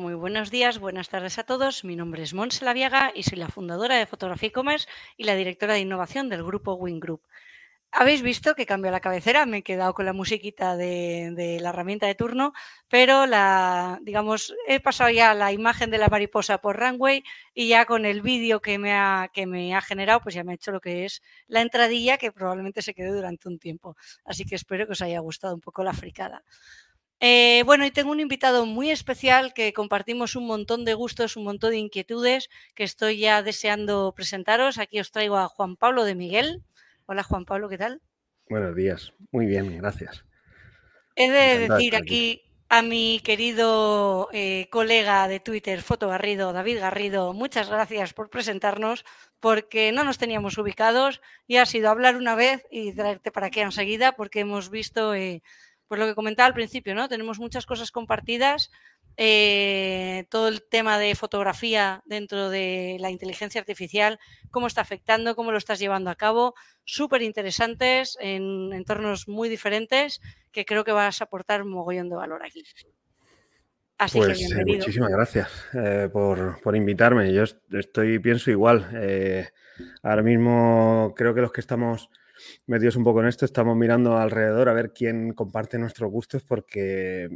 Muy buenos días, buenas tardes a todos. Mi nombre es Monse Laviaga y soy la fundadora de Fotografía e-commerce y la directora de innovación del grupo Wing Group. Habéis visto que cambio la cabecera, me he quedado con la musiquita de, la herramienta de turno, pero digamos, he pasado ya la imagen de la mariposa por Runway y ya con el vídeo que me ha, que me ha generado, pues ya me ha hecho lo que es la entradilla que probablemente se quede durante un tiempo. Así que espero que os haya gustado un poco la fricada. Eh, bueno, y tengo un invitado muy especial que compartimos un montón de gustos, un montón de inquietudes que estoy ya deseando presentaros. Aquí os traigo a Juan Pablo de Miguel. Hola Juan Pablo, ¿qué tal? Buenos días, muy bien, gracias. He de decir aquí a mi querido eh, colega de Twitter, Foto Garrido, David Garrido, muchas gracias por presentarnos, porque no nos teníamos ubicados y ha sido hablar una vez y traerte para aquí enseguida, porque hemos visto, eh, pues lo que comentaba al principio, ¿no? Tenemos muchas cosas compartidas eh, todo el tema de fotografía dentro de la inteligencia artificial, cómo está afectando, cómo lo estás llevando a cabo, súper interesantes en entornos muy diferentes que creo que vas a aportar un mogollón de valor aquí. Así que pues, eh, bienvenido. muchísimas gracias eh, por, invitarme. Yo estoy, pienso igual. ahora mismo creo que los que estamos metidos un poco en esto estamos mirando alrededor a ver quién comparte nuestros gustos porque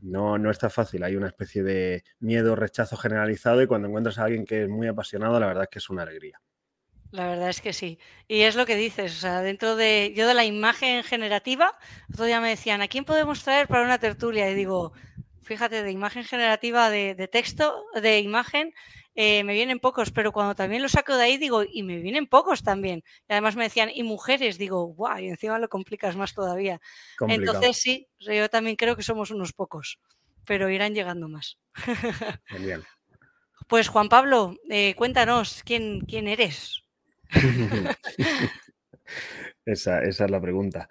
no, no está fácil, hay una especie de miedo, rechazo generalizado y cuando encuentras a alguien que es muy apasionado, la verdad es que es una alegría. La verdad es que sí. Y es lo que dices, o sea, dentro de yo de la imagen generativa, otro día me decían, ¿a quién podemos traer para una tertulia? Y digo, fíjate, de imagen generativa de texto, de imagen, eh, me vienen pocos, pero cuando también lo saco de ahí digo, y me vienen pocos también. Y además me decían, y mujeres, digo, guau, y encima lo complicas más todavía. Entonces sí, yo también creo que somos unos pocos, pero irán llegando más. Genial. Pues Juan Pablo, eh, cuéntanos, ¿quién, quién eres? esa, es la pregunta.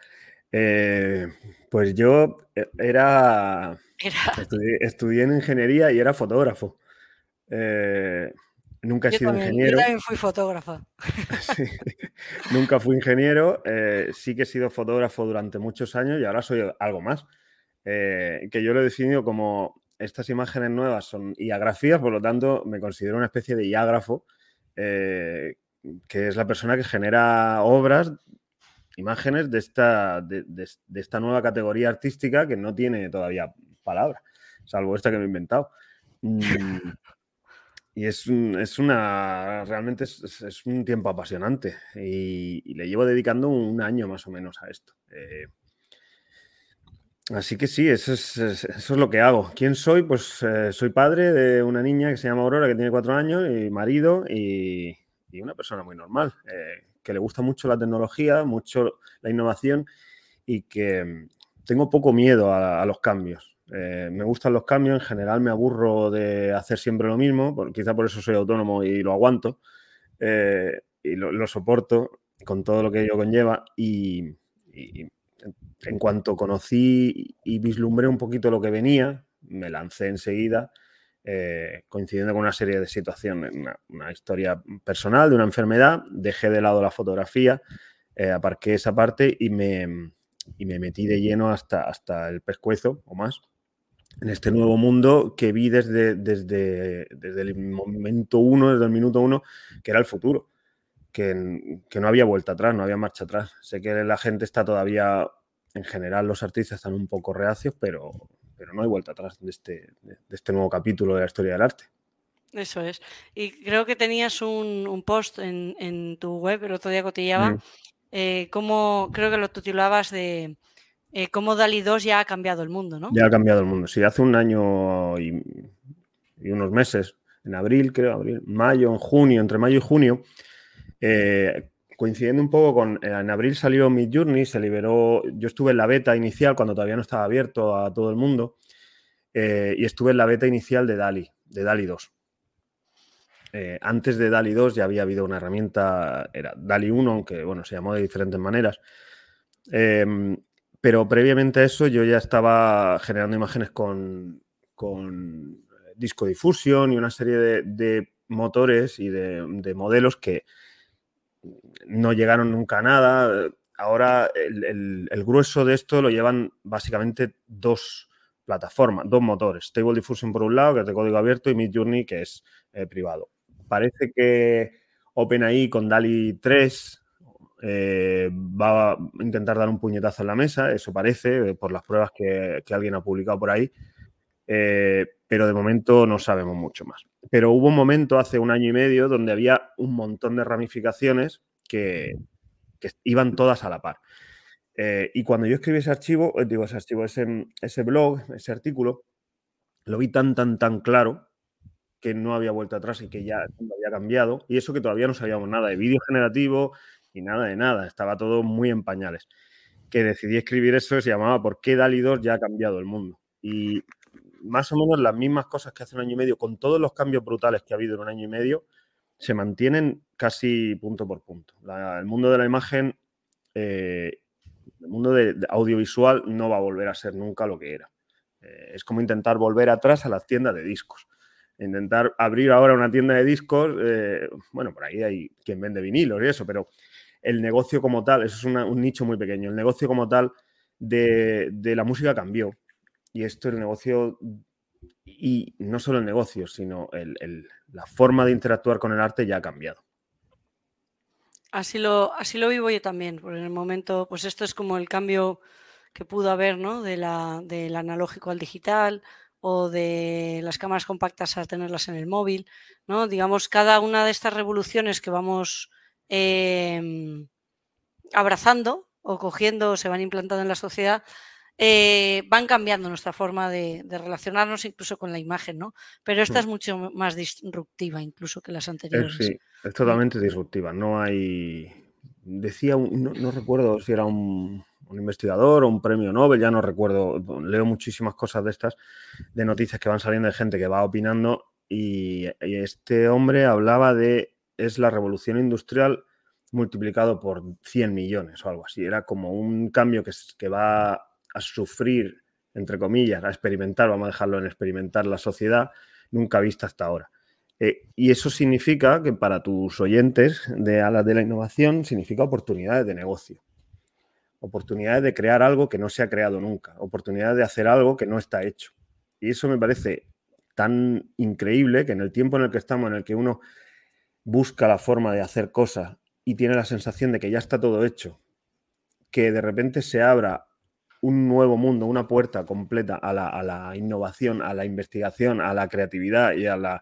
Eh, pues yo era... estudié en ingeniería y era fotógrafo. Eh, nunca he sido ingeniero. Yo también fui fotógrafa. nunca fui ingeniero. Eh, sí que he sido fotógrafo durante muchos años y ahora soy algo más. Eh, que yo lo he definido como estas imágenes nuevas son iagráficas, por lo tanto me considero una especie de iágrafo, que es la persona que genera obras, imágenes de esta, de, de esta nueva categoría artística que no tiene todavía palabra, salvo esta que me he inventado. Mm, y es, es una, realmente es, un tiempo apasionante y, le llevo dedicando un año más o menos a esto. Eh, así que sí, eso es, eso es, lo que hago. ¿Quién soy? Pues eh, soy padre de una niña que se llama Aurora, que tiene cuatro años, y marido y, y una persona muy normal, eh, que le gusta mucho la tecnología, mucho la innovación y que tengo poco miedo a los cambios. Eh, me gustan los cambios, en general me aburro de hacer siempre lo mismo, quizá por eso soy autónomo y lo aguanto eh, y lo, soporto con todo lo que ello conlleva. Y, en cuanto conocí y vislumbré un poquito lo que venía, me lancé enseguida, eh, coincidiendo con una serie de situaciones, una, historia personal de una enfermedad, dejé de lado la fotografía, aparqué esa parte y me, y me metí de lleno hasta, hasta el pescuezo o más en este nuevo mundo que vi desde, desde, desde el momento uno, desde el minuto uno, que era el futuro, que, que, no había vuelta atrás, no había marcha atrás. Sé que la gente está todavía, en general los artistas están un poco reacios, pero, pero no hay vuelta atrás de este, de este nuevo capítulo de la historia del arte. Eso es. Y creo que tenías un, un post en, en, tu web, el otro día cotillaba, mm. eh, como creo que lo titulabas de eh, cómo DALI 2 ya ha cambiado el mundo, ¿no? Ya ha cambiado el mundo. Sí, hace un año y, unos meses, en abril, creo, abril, mayo, en junio, entre mayo y junio, eh, coincidiendo un poco con, eh, en abril salió Mid Journey, se liberó, yo estuve en la beta inicial cuando todavía no estaba abierto a todo el mundo, y estuve en la beta inicial de DALI, de DALI 2. antes de DALI 2 ya había habido una herramienta, era DALI 1, aunque bueno, se llamó de diferentes maneras. Pero previamente a eso yo ya estaba generando imágenes con, disco difusión y una serie de, motores y de, modelos que no llegaron nunca a nada. Ahora el, grueso de esto lo llevan básicamente dos, plataforma, dos motores, Stable Diffusion por un lado, que es de código abierto, y Midjourney, que es eh, privado. Parece que OpenAI con DALI 3 eh, va a intentar dar un puñetazo en la mesa, eso parece, eh, por las pruebas que, alguien ha publicado por ahí, pero de momento no sabemos mucho más. Pero hubo un momento hace un año y medio donde había un montón de ramificaciones que, iban todas a la par. Eh, y cuando yo escribí ese archivo, eh, digo, ese archivo, ese, ese blog, ese artículo, lo vi tan, tan, tan claro que no había vuelto atrás y que ya había cambiado. Y eso que todavía no sabíamos nada de vídeo generativo y nada de nada. Estaba todo muy en pañales. Que decidí escribir eso, se llamaba ¿Por qué DALI 2 ya ha cambiado el mundo? Y más o menos las mismas cosas que hace un año y medio, con todos los cambios brutales que ha habido en un año y medio, se mantienen casi punto por punto. el mundo de la imagen eh, el mundo de, audiovisual no va a volver a ser nunca lo que era. Eh, es como intentar volver atrás a las tiendas de discos. Intentar abrir ahora una tienda de discos, eh, bueno, por ahí hay quien vende vinilos y eso, pero el negocio como tal, eso es un nicho muy pequeño, el negocio como tal de, la música cambió. Y esto, el negocio, y no solo el negocio, sino la forma de interactuar con el arte ya ha cambiado. Así lo, así lo vivo yo también, porque en el momento, pues esto es como el cambio que pudo haber, ¿no? De la, del analógico al digital o de las cámaras compactas a tenerlas en el móvil, ¿no? Digamos, cada una de estas revoluciones que vamos em, abrazando o cogiendo o se van implantando en la sociedad, eh, van cambiando nuestra forma de, relacionarnos incluso con la imagen, ¿no? Pero esta es mm. mucho más disruptiva incluso que las anteriores. sí, es totalmente disruptiva. No hay... Decía, no, recuerdo si era un, investigador o un premio Nobel, ya no recuerdo, leo muchísimas cosas de estas, de noticias que van saliendo de gente que va opinando y, este hombre hablaba de, es la revolución industrial multiplicado por 100 millones o algo así. Era como un cambio que, que va a sufrir, entre comillas, a experimentar, vamos a dejarlo en experimentar la sociedad, nunca vista hasta ahora. Eh, y eso significa que para tus oyentes de alas de la innovación, significa oportunidades de negocio, oportunidades de crear algo que no se ha creado nunca, oportunidades de hacer algo que no está hecho. Y eso me parece tan increíble que en el tiempo en el que estamos, en el que uno busca la forma de hacer cosas y tiene la sensación de que ya está todo hecho, que de repente se abra un nuevo mundo, una puerta completa a la, innovación, a la investigación, a la creatividad y a, la,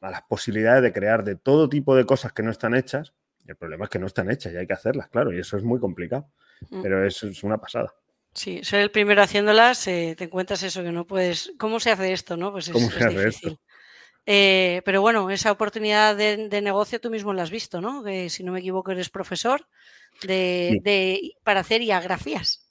a las posibilidades de crear de todo tipo de cosas que no están hechas. El problema es que no están hechas y hay que hacerlas, claro, y eso es muy complicado, mm. pero eso es una pasada. Sí, ser el primero haciéndolas, eh, te encuentras eso, que no puedes... ¿Cómo se hace esto? No? Pues es, ¿Cómo se hace difícil. Esto? Eh, pero bueno, esa oportunidad de, negocio tú mismo la has visto, ¿no? Que si no me equivoco eres profesor de, de para hacer iagrafías.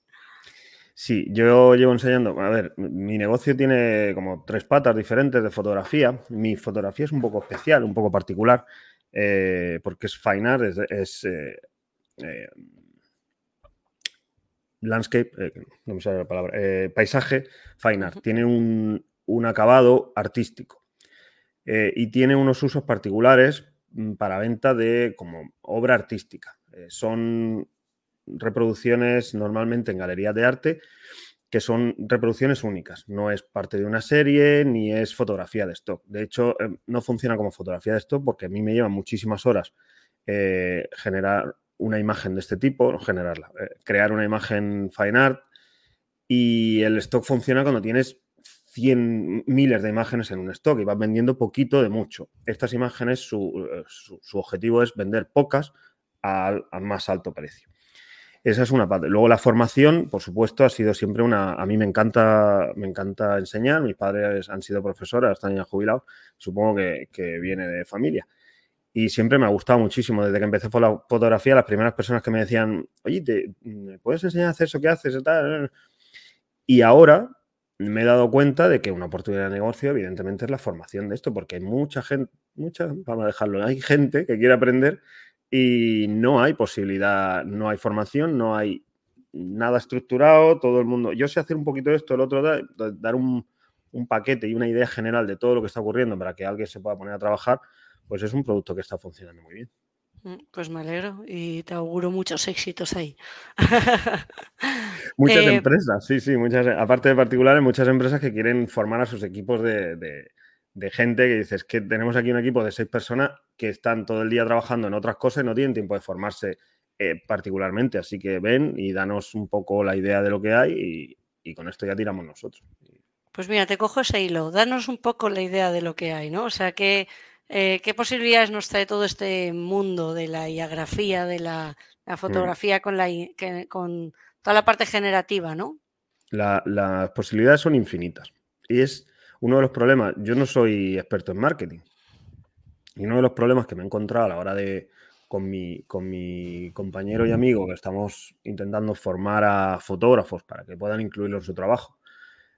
Sí, yo llevo enseñando, a ver, mi negocio tiene como tres patas diferentes de fotografía. Mi fotografía es un poco especial, un poco particular, eh, porque es fine art, es, eh, landscape, no me sale la palabra, paisaje, fine art. Tiene un, un acabado artístico y tiene unos usos particulares mm, para venta de como obra artística. son reproducciones normalmente en galerías de arte que son reproducciones únicas. No es parte de una serie ni es fotografía de stock. De hecho, em, no funciona como fotografía de stock porque a mí me lleva muchísimas horas eh, generar una imagen de este tipo, generarla, eh, crear una imagen fine art y el stock funciona cuando tienes 100 miles de imágenes en un stock y vas vendiendo poquito de mucho. Estas imágenes, su, eh, objetivo es vender pocas al más alto precio. Esa es una parte. Luego la formación, por supuesto, ha sido siempre una. A mí me encanta, me encanta enseñar. Mis padres han sido profesores, están ya jubilados. Supongo que, viene de familia. Y siempre me ha gustado muchísimo. Desde que empecé por la fotografía, las primeras personas que me decían, oye, ¿te, ¿me puedes enseñar a hacer eso que haces? Y ahora me he dado cuenta de que una oportunidad de negocio, evidentemente, es la formación de esto, porque hay mucha gente, mucha, vamos a dejarlo, hay gente que quiere aprender y no hay posibilidad, no hay formación, no hay nada estructurado, todo el mundo. Yo sé hacer un poquito esto, el otro dar un, paquete y una idea general de todo lo que está ocurriendo para que alguien se pueda poner a trabajar, pues es un producto que está funcionando muy bien. Mm, pues me alegro y te auguro muchos éxitos ahí. Muchas Eh, empresas, sí, sí, muchas, aparte de particulares, muchas empresas que quieren formar a sus equipos de, de- de gente que dices que tenemos aquí un equipo de seis personas que están todo el día trabajando en otras cosas y no tienen tiempo de formarse eh, particularmente. Así que ven y danos un poco la idea de lo que hay y, y con esto ya tiramos nosotros. Pues mira, te cojo ese hilo. Danos un poco la idea de lo que hay, ¿no? O sea, ¿qué, eh, qué posibilidades nos trae todo este mundo de la iografía, de la, la fotografía con, la, que- con toda la parte generativa, ¿no? La- las posibilidades son infinitas. Y es uno de los problemas. Yo no soy experto en marketing. Y uno de los problemas que me he encontrado a la hora de, con mi, con mi compañero y amigo, que estamos intentando formar a fotógrafos para que puedan incluirlo en su trabajo,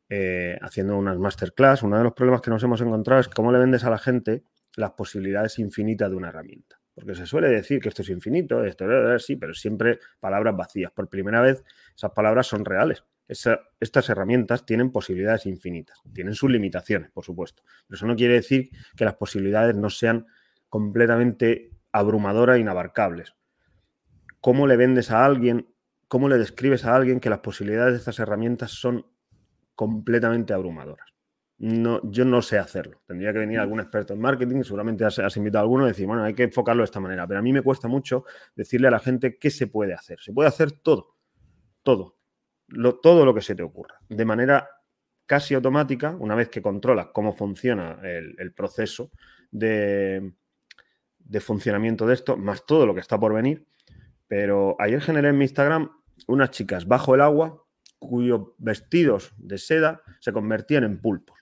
eh, haciendo unas masterclass, uno de los problemas que nos hemos encontrado es cómo le vendes a la gente las posibilidades infinitas de una herramienta. Porque se suele decir que esto es infinito, esto sí, pero siempre palabras vacías. Por primera vez, esas palabras son reales. Estas herramientas tienen posibilidades infinitas, tienen sus limitaciones, por supuesto. Pero eso no quiere decir que las posibilidades no sean completamente abrumadoras e inabarcables. ¿Cómo le vendes a alguien, cómo le describes a alguien que las posibilidades de estas herramientas son completamente abrumadoras? No, yo no sé hacerlo. Tendría que venir algún experto en marketing, seguramente has, has invitado a alguno y decir, bueno, hay que enfocarlo de esta manera. Pero a mí me cuesta mucho decirle a la gente qué se puede hacer. Se puede hacer todo, todo, lo, todo lo que se te ocurra, de manera casi automática, una vez que controlas cómo funciona el, el proceso de, de funcionamiento de esto, más todo lo que está por venir. Pero ayer generé en mi Instagram unas chicas bajo el agua cuyos vestidos de seda se convertían en pulpos,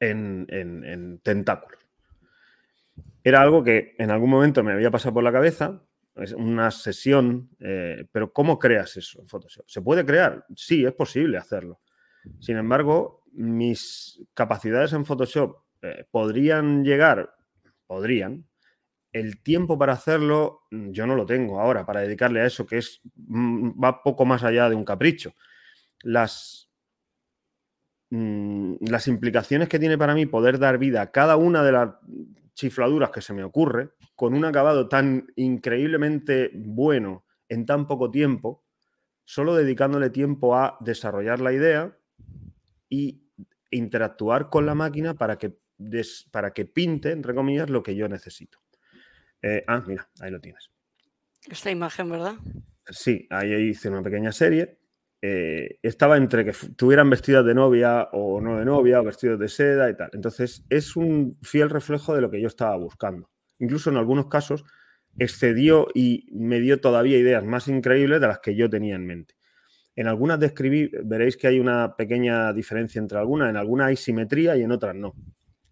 en, en- en tentáculos. Era algo que en algún momento me había pasado por la cabeza, es una sesión, eh, pero ¿cómo creas eso en Photoshop? ¿Se puede crear? Sí, es posible hacerlo. Sin embargo, mis capacidades en Photoshop eh, podrían llegar, podrían, el tiempo para hacerlo mm, yo no lo tengo ahora, para dedicarle a eso, que es mm, va poco más allá de un capricho. Las, mm, las implicaciones que tiene para mí poder dar vida a cada una de las chifladuras que se me ocurre, con un acabado tan increíblemente bueno en tan poco tiempo, solo dedicándole tiempo a desarrollar la idea y interactuar con la máquina para que, des- para que pinte, entre comillas, lo que yo necesito. Eh, ah, mira, ahí lo tienes. Esta imagen, ¿verdad? Sí, ahí hice una pequeña serie. Eh, estaba entre que estuvieran vestidas de novia o no de novia, o vestidos de seda y tal. Entonces, es un fiel reflejo de lo que yo estaba buscando. Incluso en algunos casos excedió y me dio todavía ideas más increíbles de las que yo tenía en mente. En algunas describí, veréis que hay una pequeña diferencia entre algunas. En algunas hay simetría y en otras no.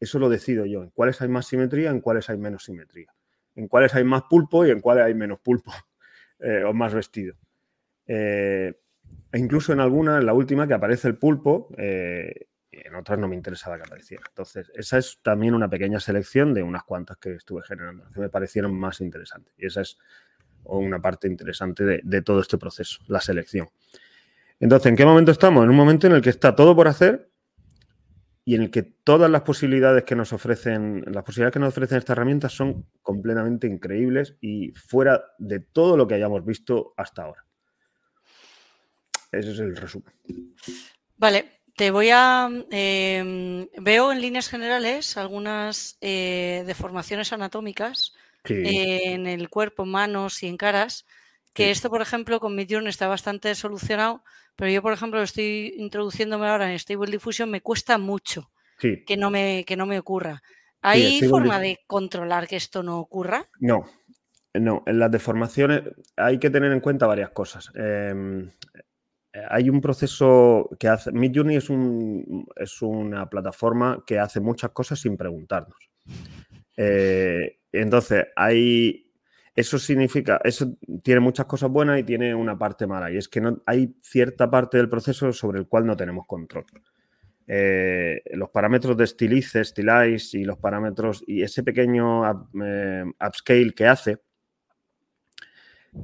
Eso lo decido yo. En cuáles hay más simetría, en cuáles hay menos simetría. En cuáles hay más pulpo y en cuáles hay menos pulpo eh, o más vestido. Eh, e incluso en algunas, en la última, que aparece el pulpo, eh, en otras no me interesaba que apareciera. Entonces, esa es también una pequeña selección de unas cuantas que estuve generando, que me parecieron más interesantes. Y esa es una parte interesante de, de todo este proceso, la selección. Entonces, ¿en qué momento estamos? En un momento en el que está todo por hacer y en el que todas las posibilidades que nos ofrecen, las posibilidades que nos ofrecen estas herramientas son completamente increíbles y fuera de todo lo que hayamos visto hasta ahora. Ese es el resumen. Vale, te voy a... eh, veo en líneas generales algunas eh, deformaciones anatómicas Sí, en el cuerpo, manos y en caras, que Sí. esto, por ejemplo, con Midjourney está bastante solucionado, pero yo, por ejemplo, estoy introduciéndome ahora en Stable Diffusion, me cuesta mucho sí. que no me, que no me ocurra. ¿Hay forma de controlar que esto no ocurra? No, no. En las deformaciones hay que tener en cuenta varias cosas. Eh, hay un proceso que hace. Midjourney es, un, es una plataforma que hace muchas cosas sin preguntarnos. Eh, entonces, hay. Eso significa, eso tiene muchas cosas buenas y tiene una parte mala, y es que no, hay cierta parte del proceso sobre el cual no tenemos control. Eh, los parámetros de Stylize, Stylize y los parámetros y ese pequeño up- eh, upscale que hace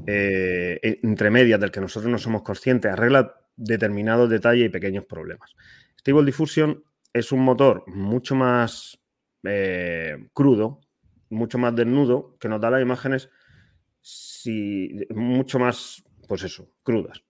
eh, e- entre medias del que nosotros no somos conscientes arregla determinados detalles y pequeños problemas. Stable Diffusion es un motor mucho más eh, crudo, mucho más desnudo que nos da las imágenes si, mucho más, pues eso, crudas.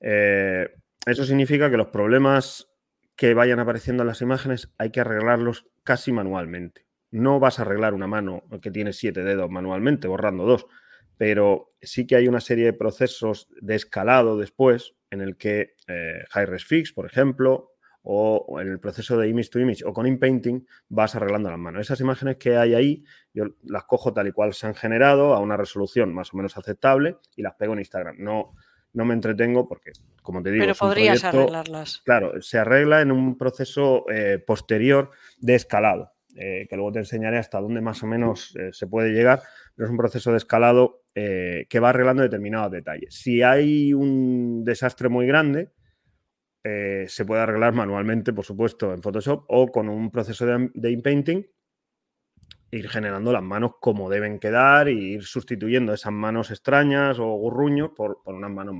Eh, eso significa que los problemas que vayan apareciendo en las imágenes hay que arreglarlos casi manualmente. No vas a arreglar una mano que tiene siete dedos manualmente, borrando dos, pero sí que hay una serie de procesos de escalado después en el que eh, High-Res Fix, por ejemplo, o en el proceso de image to image o con inpainting vas arreglando las manos. Esas imágenes que hay ahí, yo las cojo tal y cual se han generado a una resolución más o menos aceptable y las pego en Instagram. No, no me entretengo porque, como te digo, pero podrías arreglarlas. Claro, se arregla en un proceso eh, posterior de escalado, eh, que luego te enseñaré hasta dónde más o menos eh, se puede llegar, pero es un proceso de escalado que va arreglando determinados detalles. Si hay un desastre muy grande, eh, se puede arreglar manualmente, por supuesto, en Photoshop o con un proceso de, inpainting, ir generando las manos como deben quedar e ir sustituyendo esas manos extrañas o gurruños por, unas manos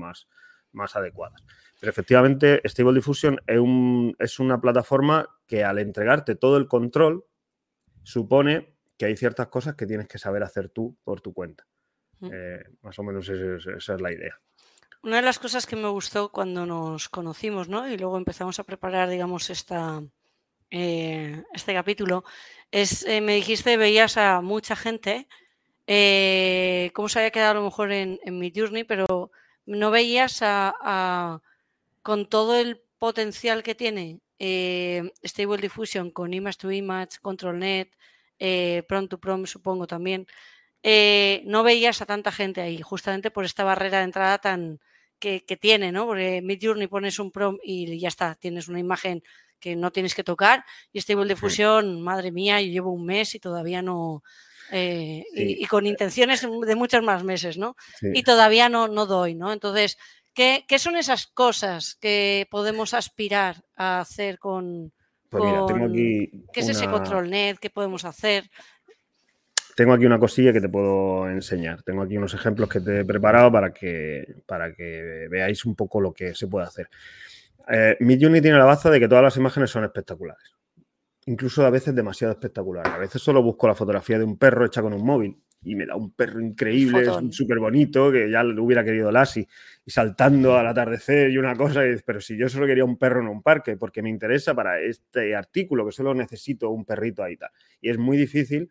más, adecuadas. Pero efectivamente, Stable Diffusion es una plataforma que al entregarte todo el control supone que hay ciertas cosas que tienes que saber hacer tú por tu cuenta. Mm. Eh, más o menos esa es la idea. Una de las cosas que me gustó cuando nos conocimos, ¿no? Y luego empezamos a preparar, digamos, esta, eh, este capítulo, es, eh, me dijiste, veías a mucha gente, eh, cómo se había quedado a lo mejor en, mi journey, pero no veías a, con todo el potencial que tiene Stable Diffusion con Image to Image, ControlNet, Prom to Prom, supongo también. No veías a tanta gente ahí, justamente por esta barrera de entrada tan, que, tiene, ¿no? Porque Midjourney pones un prompt y ya está, tienes una imagen que no tienes que tocar y Stable Diffusion, madre mía, yo llevo un mes y todavía no... Eh, y, con intenciones de muchos más meses, ¿no? Y todavía no, no doy, ¿no? Entonces, ¿qué, son esas cosas que podemos aspirar a hacer con... Pues mira, tengo aquí ¿Qué es ese control net? ¿Qué podemos hacer? Tengo aquí una cosilla que te puedo enseñar. Tengo aquí unos ejemplos que te he preparado para que, para que veáis un poco lo que se puede hacer. Eh, Midjourney tiene la baza de que todas las imágenes son espectaculares. Incluso a veces demasiado espectaculares. A veces solo busco la fotografía de un perro hecha con un móvil y me da un perro increíble, súper bonito, que ya lo hubiera querido Lassie, y saltando al atardecer y una cosa, pero si yo solo quería un perro en un parque, porque me interesa para este artículo, que solo necesito un perrito ahí tal. Y es muy difícil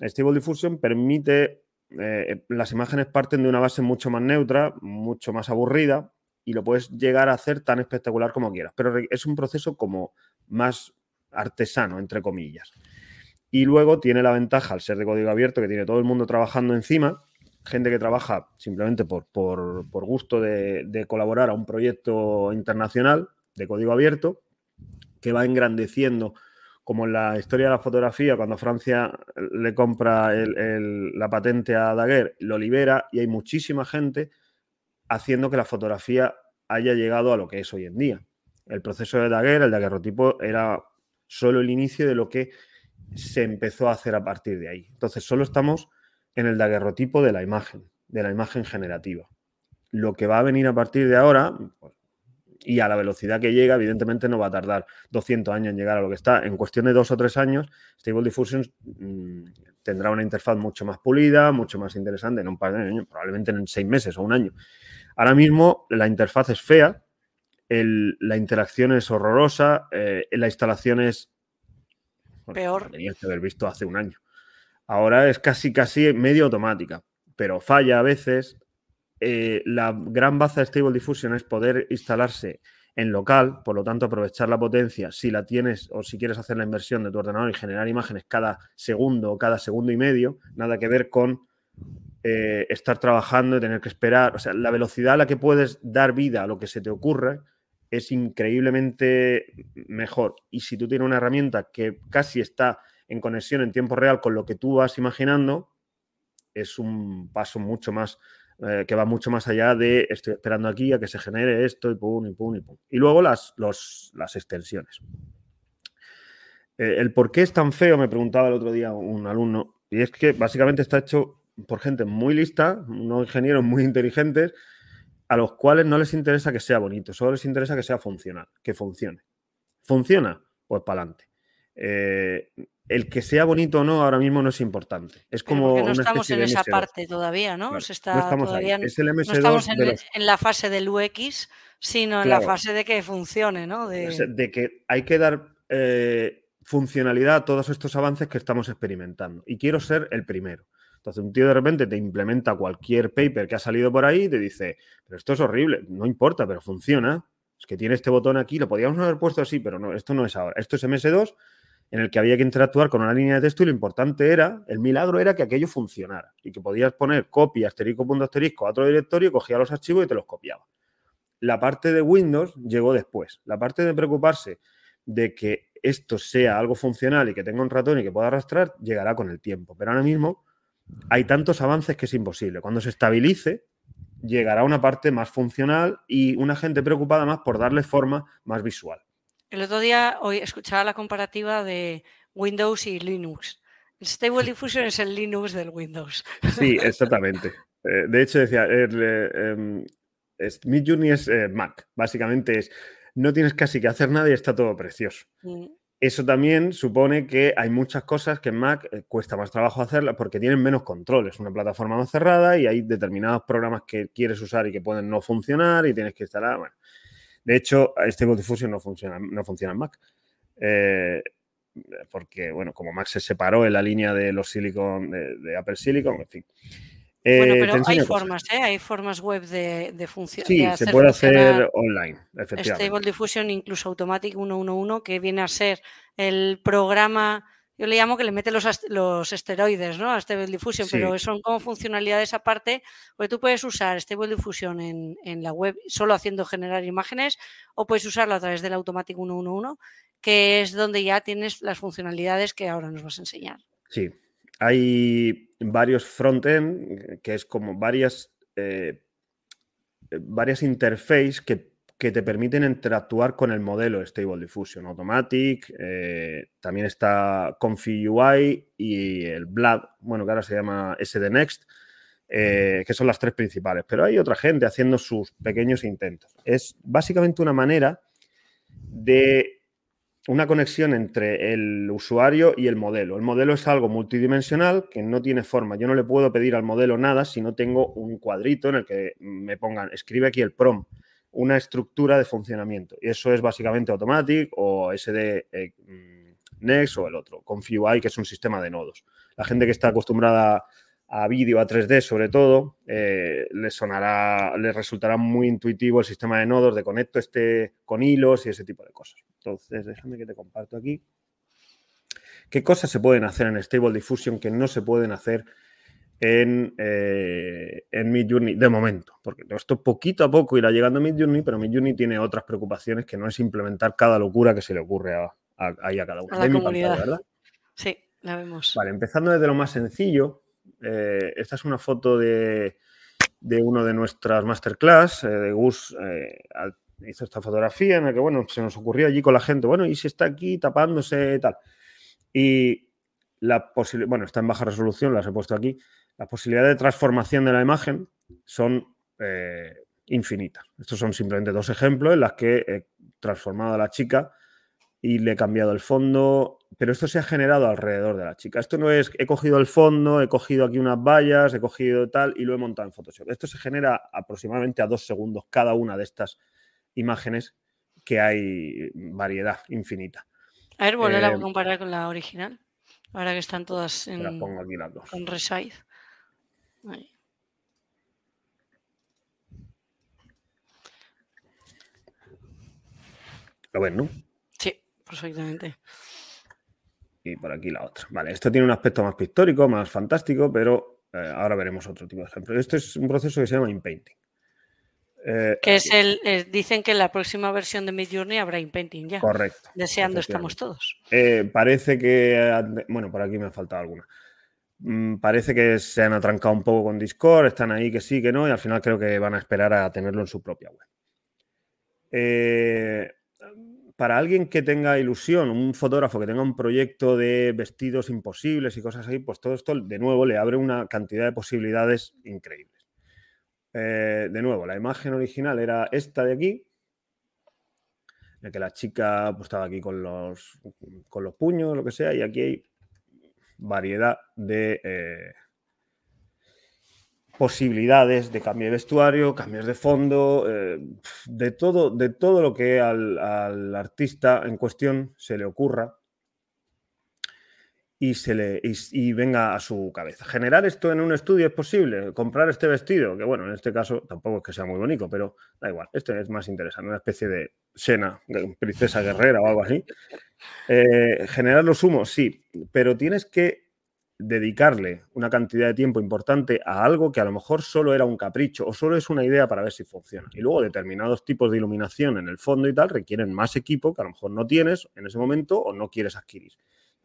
Stable Diffusion permite, eh, las imágenes parten de una base mucho más neutra, mucho más aburrida, y lo puedes llegar a hacer tan espectacular como quieras, pero es un proceso como más artesano, entre comillas. Y luego tiene la ventaja, al ser de código abierto, que tiene todo el mundo trabajando encima, gente que trabaja simplemente por, gusto de, de, colaborar a un proyecto internacional de código abierto, que va engrandeciendo como en la historia de la fotografía, cuando Francia le compra la patente a Daguerre, lo libera y hay muchísima gente haciendo que la fotografía haya llegado a lo que es hoy en día. El proceso de Daguerre, el daguerrotipo, era solo el inicio de lo que se empezó a hacer a partir de ahí. Entonces, solo estamos en el daguerrotipo de la imagen, de la imagen generativa. Lo que va a venir a partir de ahora, pues, y a la velocidad que llega, evidentemente no va a tardar 200 años en llegar a lo que está. En cuestión de dos o tres años, Stable Diffusion mm, tendrá una interfaz mucho más pulida, mucho más interesante en un par de años, probablemente en seis meses o un año. Ahora mismo la interfaz es fea, la interacción es horrorosa, eh, la instalación es... Peor. Tenías que haber visto hace un año. Ahora es casi, casi medio automática, pero falla a veces, eh, la gran baza de Stable Diffusion es poder instalarse en local, por lo tanto aprovechar la potencia si la tienes o si quieres hacer la inversión de tu ordenador y generar imágenes cada segundo o cada segundo y medio, nada que ver con eh, estar trabajando y tener que esperar. O sea, la velocidad a la que puedes dar vida a lo que se te ocurre es increíblemente mejor. Y si tú tienes una herramienta que casi está en conexión en tiempo real con lo que tú vas imaginando, es un paso mucho más eh, que va mucho más allá de estoy esperando aquí a que se genere esto y pum, y pum, y pum. Y luego las, las extensiones. Eh, el por qué es tan feo, me preguntaba el otro día un alumno, y es que básicamente está hecho por gente muy lista, unos ingenieros muy inteligentes, a los cuales no les interesa que sea bonito, solo les interesa que sea funcional, que funcione. ¿Funciona? Pues para adelante. Eh, el que sea bonito o no ahora mismo no es importante. Es como no estamos en esa parte todavía, ¿no? no estamos todavía Es el MS2 no estamos en, la fase del UX, sino en la fase de que funcione, ¿no? De, que hay que dar eh, funcionalidad a todos estos avances que estamos experimentando. Y quiero ser el primero. Entonces, un tío de repente te implementa cualquier paper que ha salido por ahí y te dice, pero esto es horrible, no importa, pero funciona. Es que tiene este botón aquí, lo podíamos haber puesto así, pero no, esto no es ahora. Esto es MS2 en el que había que interactuar con una línea de texto y lo importante era, el milagro era que aquello funcionara y que podías poner copia asterisco punto asterisco a otro directorio, cogía los archivos y te los copiaba. La parte de Windows llegó después. La parte de preocuparse de que esto sea algo funcional y que tenga un ratón y que pueda arrastrar, llegará con el tiempo. Pero ahora mismo hay tantos avances que es imposible. Cuando se estabilice, llegará una parte más funcional y una gente preocupada más por darle forma más visual. El otro día hoy escuchaba la comparativa de Windows y Linux. El Stable Diffusion es el Linux del Windows. Sí, exactamente. Eh, de hecho, decía, eh, em, Midjourney es eh, Mac. Básicamente es, no tienes casi que hacer nada y está todo precioso. Mm. Eso también supone que hay muchas cosas que en Mac cuesta más trabajo hacerlas porque tienen menos control. Es una plataforma más cerrada y hay determinados programas que quieres usar y que pueden no funcionar y tienes que instalar. Bueno, de hecho, Stable Diffusion no funciona, no funciona en Mac. Eh, porque, bueno, como Mac se separó en la línea de los Silicon, de, Apple Silicon, en fin. bueno, eh, pero hay formas, ¿eh? Hay formas web de, de funcionar. Sí, se puede hacer online, efectivamente. Stable Diffusion, incluso Automatic 111, que viene a ser el programa yo le llamo que le mete los, los esteroides ¿no? a Stable Diffusion, pero son como funcionalidades aparte, porque tú puedes usar Stable Diffusion en, en, la web solo haciendo generar imágenes o puedes usarlo a través del Automatic 111, que es donde ya tienes las funcionalidades que ahora nos vas a enseñar. Sí, hay varios frontend, que es como varias, eh, varias interfaces que que te permiten interactuar con el modelo Stable Diffusion Automatic. Eh, también está Config UI y el Blood, bueno, que ahora se llama SD Next, eh, que son las tres principales. Pero hay otra gente haciendo sus pequeños intentos. Es básicamente una manera de una conexión entre el usuario y el modelo. El modelo es algo multidimensional que no tiene forma. Yo no le puedo pedir al modelo nada si no tengo un cuadrito en el que me pongan, escribe aquí el prompt una estructura de funcionamiento. Y eso es básicamente Automatic o SD eh, mm, Next o el otro, UI, que es un sistema de nodos. La gente que está acostumbrada a vídeo, a 3D sobre todo, eh, les sonará, les resultará muy intuitivo el sistema de nodos de conecto este con hilos y ese tipo de cosas. Entonces, déjame que te comparto aquí. ¿Qué cosas se pueden hacer en Stable Diffusion que no se pueden hacer en, eh, en Midjourney de momento, porque esto poquito a poco irá llegando a Midjourney, pero Midjourney tiene otras preocupaciones que no es implementar cada locura que se le ocurre a, a, a cada uno. A la comunidad. ¿verdad? Sí, la vemos. Vale, empezando desde lo más sencillo, eh, esta es una foto de, de uno de nuestras masterclass, eh, de Gus hizo esta fotografía en la que, bueno, se nos ocurrió allí con la gente, bueno, y si está aquí tapándose y tal. Y la posibilidad, bueno, está en baja resolución, las he puesto aquí, las posibilidades de transformación de la imagen son eh, infinitas. Estos son simplemente dos ejemplos en los que he transformado a la chica y le he cambiado el fondo, pero esto se ha generado alrededor de la chica. Esto no es, he cogido el fondo, he cogido aquí unas vallas, he cogido tal y lo he montado en Photoshop. Esto se genera aproximadamente a dos segundos cada una de estas imágenes que hay variedad infinita. A ver, volver a eh, comparar con la original. Ahora que están todas en, pongo aquí las dos. con resize. Lo ven, ¿no? Sí, perfectamente. Y por aquí la otra. Vale, esto tiene un aspecto más pictórico, más fantástico, pero eh, ahora veremos otro tipo de ejemplo. Esto es un proceso que se llama inpainting. Eh, que es el, eh, dicen que en la próxima versión de Midjourney habrá inpainting ya. Correcto. Deseando estamos todos. parece que, bueno, por aquí me ha faltado alguna. Mm, parece que se han atrancado un poco con Discord, están ahí que sí, que no, y al final creo que van a esperar a tenerlo en su propia web. Eh, para alguien que tenga ilusión, un fotógrafo que tenga un proyecto de vestidos imposibles y cosas así, pues todo esto de nuevo le abre una cantidad de posibilidades increíbles. Eh, de nuevo, la imagen original era esta de aquí, en que la chica pues, estaba aquí con los, con los puños, lo que sea, y aquí hay variedad de eh, posibilidades de cambio de vestuario, cambios de fondo, eh, de, todo, de todo lo que al, artista en cuestión se le ocurra y, se le, y, venga a su cabeza. Generar esto en un estudio es posible, comprar este vestido, que bueno, en este caso tampoco es que sea muy bonito, pero da igual, este es más interesante, una especie de Sena, princesa guerrera o algo así. Eh, generar los humos, sí, pero tienes que dedicarle una cantidad de tiempo importante a algo que a lo mejor solo era un capricho o solo es una idea para ver si funciona. Y luego determinados tipos de iluminación en el fondo y tal requieren más equipo que a lo mejor no tienes en ese momento o no quieres adquirir.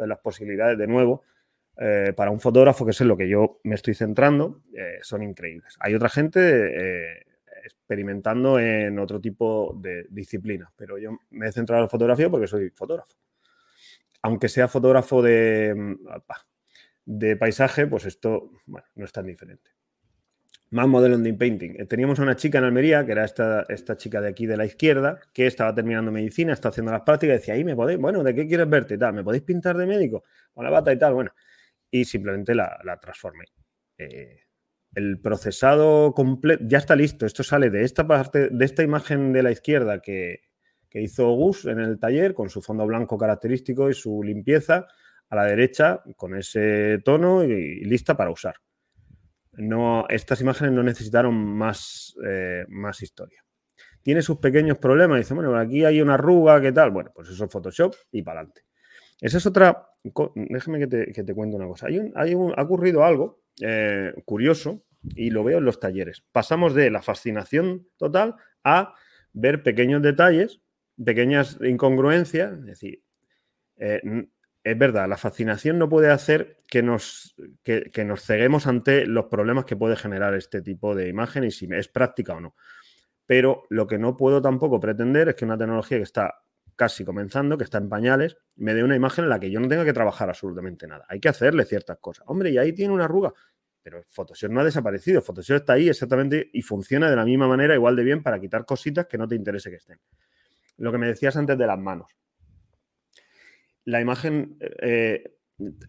Las posibilidades de nuevo eh, para un fotógrafo, que es en lo que yo me estoy centrando, eh, son increíbles. Hay otra gente eh, experimentando en otro tipo de disciplina, pero yo me he centrado en la fotografía porque soy fotógrafo. Aunque sea fotógrafo de mm, de paisaje, pues esto no es tan diferente. Más modelo en painting. Eh, teníamos una chica en Almería, que era esta, esta chica de aquí de la izquierda, que estaba terminando medicina, está haciendo las prácticas, y decía, ahí me podéis, bueno, ¿de qué quieres verte tal? ¿Me podéis pintar de médico? Con la bata y tal, bueno. Y simplemente la, la transformé. Eh, el procesado completo ya está listo. Esto sale de esta parte, de esta imagen de la izquierda que, que hizo Gus en el taller, con su fondo blanco característico y su limpieza a la derecha con ese tono y, lista para usar. No, estas imágenes no necesitaron más, eh, más historia. Tiene sus pequeños problemas. Dice, bueno, aquí hay una arruga, ¿qué tal? Bueno, pues eso es Photoshop y para adelante. Esa es otra. Déjame que te, que cuente una cosa. Hay hay ha ocurrido algo eh, curioso y lo veo en los talleres. Pasamos de la fascinación total a ver pequeños detalles, pequeñas incongruencias. Es decir, eh, es verdad, la fascinación no puede hacer que nos, que, nos ceguemos ante los problemas que puede generar este tipo de imagen y si es práctica o no. Pero lo que no puedo tampoco pretender es que una tecnología que está casi comenzando, que está en pañales, me dé una imagen en la que yo no tenga que trabajar absolutamente nada. Hay que hacerle ciertas cosas. Hombre, y ahí tiene una arruga. Pero Photoshop no ha desaparecido. Photoshop está ahí exactamente y funciona de la misma manera, igual de bien, para quitar cositas que no te interese que estén. Lo que me decías antes de las manos la imagen, eh,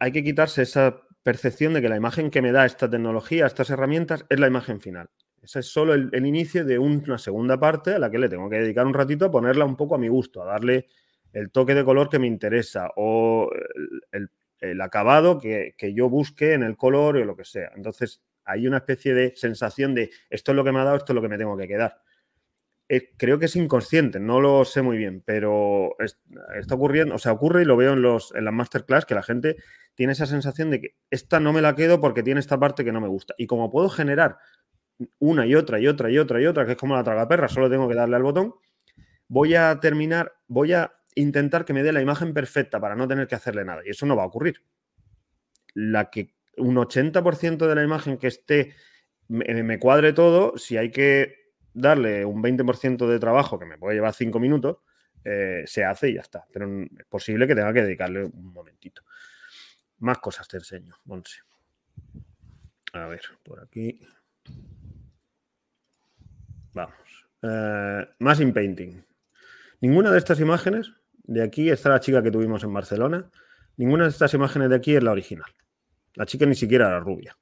hay que quitarse esa percepción de que la imagen que me da esta tecnología, estas herramientas, es la imagen final. Ese es solo el, inicio de una segunda parte a la que le tengo que dedicar un ratito a ponerla un poco a mi gusto, a darle el toque de color que me interesa o el, acabado que, que, yo busque en el color o lo que sea. Entonces, hay una especie de sensación de esto es lo que me ha dado, esto es lo que me tengo que quedar. Eh, creo que es inconsciente, no lo sé muy bien, pero está ocurriendo, o sea, ocurre y lo veo en, los, en las masterclass que la gente tiene esa sensación de que esta no me la quedo porque tiene esta parte que no me gusta. Y como puedo generar una y otra y otra y otra y otra, que es como la tragaperra, solo tengo que darle al botón, voy a terminar, voy a intentar que me dé la imagen perfecta para no tener que hacerle nada. Y eso no va a ocurrir. La que un 80% de la imagen que esté me cuadre todo, si hay que darle un 20% de trabajo que me puede llevar 5 minutos, eh, se hace y ya está. Pero es posible que tenga que dedicarle un momentito. Más cosas te enseño, Monse. A ver, por aquí. Vamos. Eh, más in painting. Ninguna de estas imágenes, de aquí está la chica que tuvimos en Barcelona, ninguna de estas imágenes de aquí es la original. La chica ni siquiera era rubia.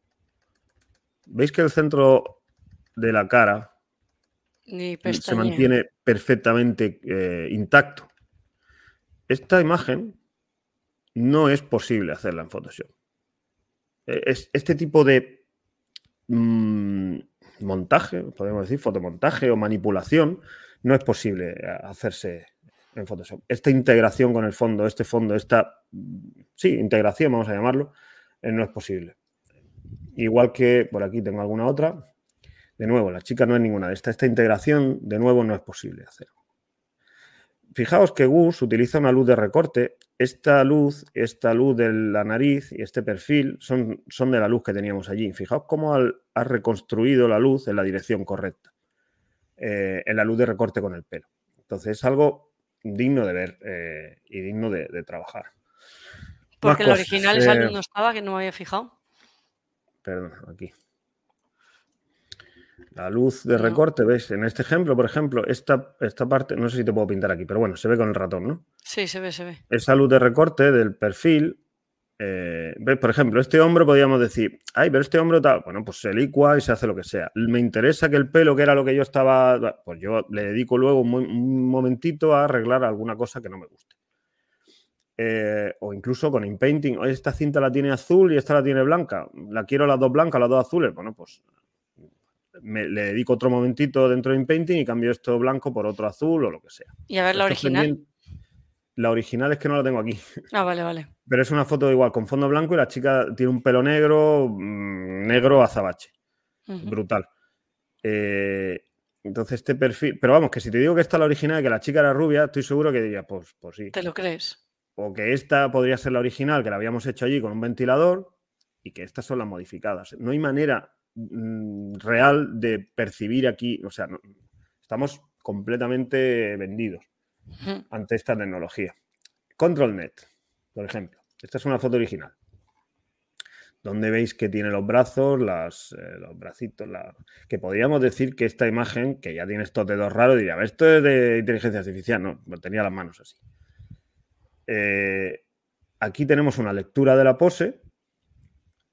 ¿Veis que el centro de la cara se mantiene perfectamente eh, intacto. Esta imagen no es posible hacerla en Photoshop. E, es, este tipo de mm, montaje, podemos decir, fotomontaje o manipulación, no es posible eh, hacerse en Photoshop. Esta integración con el fondo, este fondo, esta, sí, integración, vamos a llamarlo, eh, no es posible. Igual que por aquí tengo alguna otra, de nuevo, la chica no es ninguna de estas. Esta integración, de nuevo, no es posible hacer. Fijaos que Gus utiliza una luz de recorte. Esta luz, esta luz de la nariz y este perfil son, son de la luz que teníamos allí. Fijaos cómo ha reconstruido la luz en la dirección correcta, eh, en la luz de recorte con el pelo. Entonces es algo digno de ver eh, y digno de, trabajar. Porque el original esa luz eh, no estaba, que no me había fijado. Perdón, aquí. La luz de recorte, ¿ves? En este ejemplo, por ejemplo, esta, esta parte, no sé si te puedo pintar aquí, pero bueno, se ve con el ratón, ¿no? Sí, se ve, se ve. Esa luz de recorte del perfil Eh, por ejemplo, este hombro podríamos decir, ay, pero este hombro tal, bueno, pues se licua y se hace lo que sea. Me interesa que el pelo, que era lo que yo estaba, pues yo le dedico luego un, momentito a arreglar alguna cosa que no me guste. Eh, o incluso con inpainting, esta cinta la tiene azul y esta la tiene blanca, la quiero las dos blancas, las dos azules, bueno, pues me, le dedico otro momentito dentro de inpainting y cambio esto blanco por otro azul o lo que sea. Y a ver la original. La original es que no la tengo aquí. Ah, vale, vale. Pero es una foto igual, con fondo blanco y la chica tiene un pelo negro, mm, negro azabache. Brutal. Eh, entonces, este perfil. Pero vamos, que si te digo que esta es la original y que la chica era rubia, estoy seguro que diría, pues, pues sí. ¿Te lo crees? O que esta podría ser la original, que la habíamos hecho allí con un ventilador, y que estas son las modificadas. No hay manera mm, real de percibir aquí. O sea, estamos completamente vendidos ante esta tecnología. ControlNet, por ejemplo. Esta es una foto original. Donde veis que tiene los brazos, eh, los bracitos, que podríamos decir que esta imagen, que ya tiene estos dedos raros, diría, esto es de inteligencia artificial. No, tenía las manos así. Eh, aquí tenemos una lectura de la pose,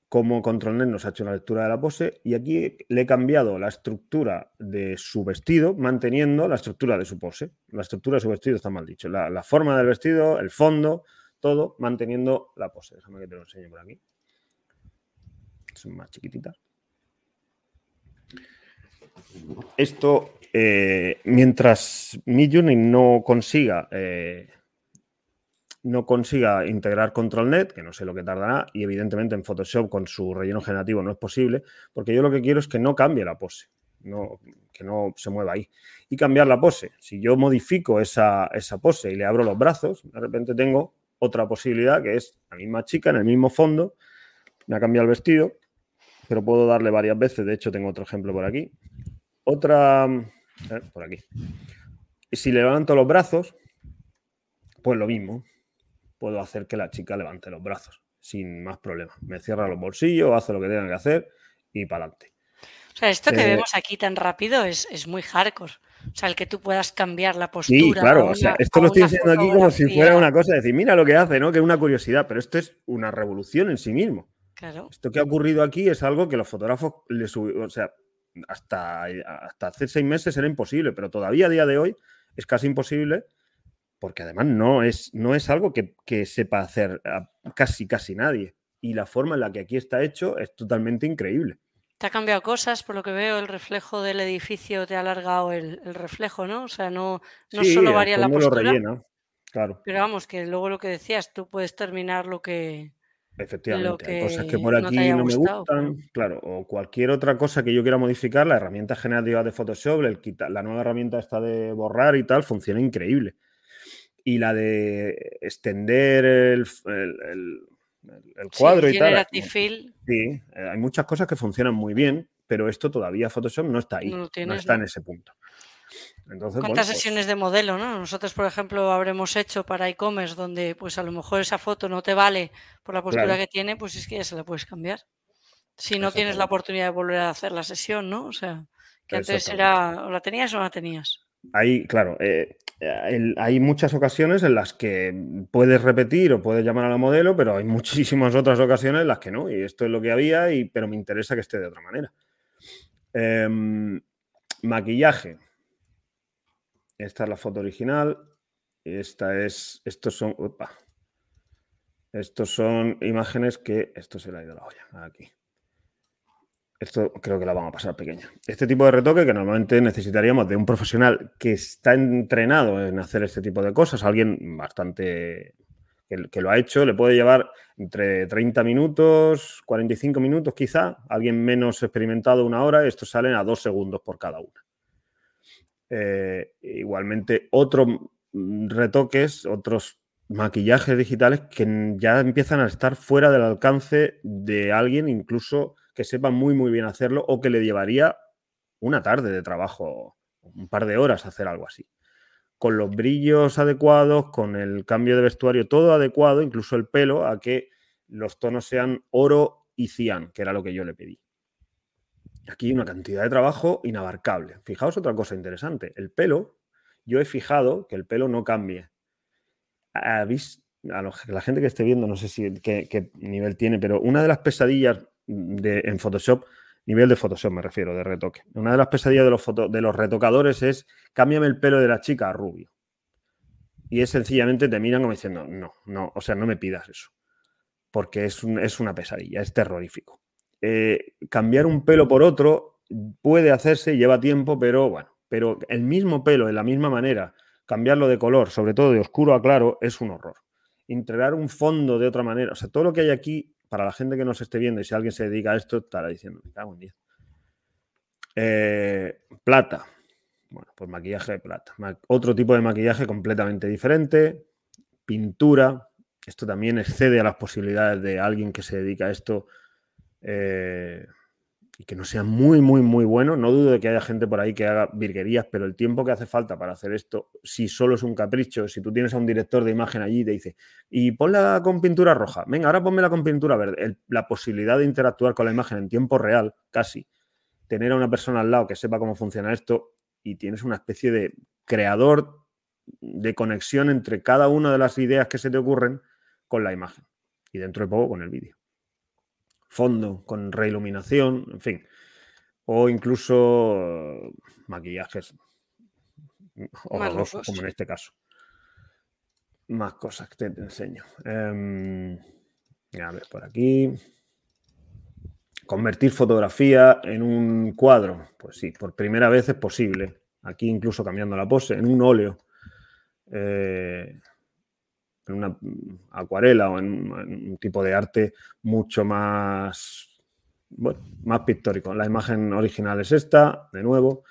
como ControlNet nos ha hecho una lectura de la pose y aquí le he cambiado la estructura de su vestido, manteniendo la estructura de su pose. La estructura de su vestido está mal dicho. La, forma del vestido, el fondo, todo manteniendo la pose. Déjame que te lo enseñe por aquí. Son más chiquititas. Esto, eh, mientras Midjourney no consiga eh, no consiga integrar ControlNet, que no sé lo que tardará, y evidentemente en Photoshop con su relleno generativo no es posible, porque yo lo que quiero es que no cambie la pose, que no se mueva ahí. Y cambiar la pose. Si yo modifico esa, esa pose y le abro los brazos, de repente tengo otra posibilidad que es la misma chica en el mismo fondo, me ha cambiado el vestido, pero puedo darle varias veces, de hecho tengo otro ejemplo por aquí. Otra, eh, por aquí. Y si le levanto los brazos, pues lo mismo, puedo hacer que la chica levante los brazos sin más problema. Me cierra los bolsillos, hace lo que tenga que hacer y para adelante. O sea, esto que eh, vemos aquí tan rápido es, muy hardcore. O sea, el que tú puedas cambiar la postura. Sí, claro. o sea, esto lo estoy diciendo aquí como si fuera una cosa de decir, mira lo que hace, ¿no? Que es una curiosidad, pero esto es una revolución en sí mismo. Claro. Esto que ha ocurrido aquí es algo que los fotógrafos le subieron, o sea, hasta, hasta hace seis meses era imposible, pero todavía a día de hoy es casi imposible porque además no es, no es algo que, sepa hacer casi, casi nadie. Y la forma en la que aquí está hecho es totalmente increíble. Te ha cambiado cosas, por lo que veo, el reflejo del edificio te ha alargado el, reflejo, ¿no? O sea, no, no solo varía la postura. Lo rellena, claro. Pero vamos, que luego lo que decías, tú puedes terminar lo que. Efectivamente, hay cosas que por aquí no, me gustan, claro, o cualquier otra cosa que yo quiera modificar, la herramienta generativa de Photoshop, el la nueva herramienta esta de borrar y tal, funciona increíble y la de extender el, cuadro y tal. Sí, hay muchas cosas que funcionan muy bien, pero esto todavía Photoshop no está ahí, no, está en ese punto. Entonces, ¿Cuántas pues sesiones de modelo, no? Nosotros, por ejemplo, habremos hecho para e-commerce donde pues a lo mejor esa foto no te vale por la postura que tiene, pues es que ya se la puedes cambiar. Si no tienes la oportunidad de volver a hacer la sesión, ¿no? O sea, que antes era o la tenías o no la tenías. Ahí, claro, eh, hay muchas ocasiones en las que puedes repetir o puedes llamar a la modelo, pero hay muchísimas otras ocasiones en las que no. Y esto es lo que había, pero me interesa que esté de otra manera. Em, maquillaje. Esta es la foto original. Esta es. Estos son. estos son imágenes que. Esto se le ha ido la olla. Aquí. Esto creo que la vamos a pasar pequeña. Este tipo de retoque que normalmente necesitaríamos de un profesional que está entrenado en hacer este tipo de cosas, alguien bastante que, lo ha hecho, le puede llevar entre 30 minutos, 45 minutos quizá, alguien menos experimentado una hora, esto salen a dos segundos por cada una. Eh, igualmente, otros retoques, otros maquillajes digitales que ya empiezan a estar fuera del alcance de alguien, incluso que sepa muy, muy bien hacerlo o que le llevaría una tarde de trabajo, un par de horas hacer algo así. Con los brillos adecuados, con el cambio de vestuario, todo adecuado, incluso el pelo, a que los tonos sean oro y cian, que era lo que yo le pedí. Aquí una cantidad de trabajo inabarcable. Fijaos otra cosa interesante. El pelo, yo he fijado que el pelo no cambie. a la gente que esté viendo, no sé si qué, nivel tiene, pero una de las pesadillas en Photoshop, nivel de Photoshop me refiero, de retoque, una de las pesadillas de los, de los retocadores es cámbiame el pelo de la chica a rubio. Y es sencillamente te miran como diciendo, no, no, o sea, no me pidas eso. Porque es, es una pesadilla, es terrorífico. Eh, cambiar un pelo por otro puede hacerse, lleva tiempo, pero bueno, pero el mismo pelo, de la misma manera, cambiarlo de color, sobre todo de oscuro a claro, es un horror. Integrar un fondo de otra manera, o sea, todo lo que hay aquí, para la gente que nos esté viendo y si alguien se dedica a esto, estará diciendo, me cago en 10. Eh, plata. Bueno, pues maquillaje de plata. otro tipo de maquillaje completamente diferente. Pintura. Esto también excede a las posibilidades de alguien que se dedica a esto. Eh, y que no sea muy, muy, muy bueno. No dudo de que haya gente por ahí que haga virguerías, pero el tiempo que hace falta para hacer esto, si solo es un capricho, si tú tienes a un director de imagen allí y te dice, y ponla con pintura roja, venga, ahora ponmela con pintura verde, la posibilidad de interactuar con la imagen en tiempo real, casi, tener a una persona al lado que sepa cómo funciona esto y tienes una especie de creador de conexión entre cada una de las ideas que se te ocurren con la imagen y dentro de poco con el vídeo fondo con reiluminación, en fin. O incluso maquillajes horrorosos, como en este caso. Más cosas que te enseño. Em, a ver, por aquí. Convertir fotografía en un cuadro. Pues sí, por primera vez es posible. Aquí incluso cambiando la pose, en un óleo. Eh, en una acuarela o en, un tipo de arte mucho más, bueno, más pictórico. La imagen original es esta, de nuevo.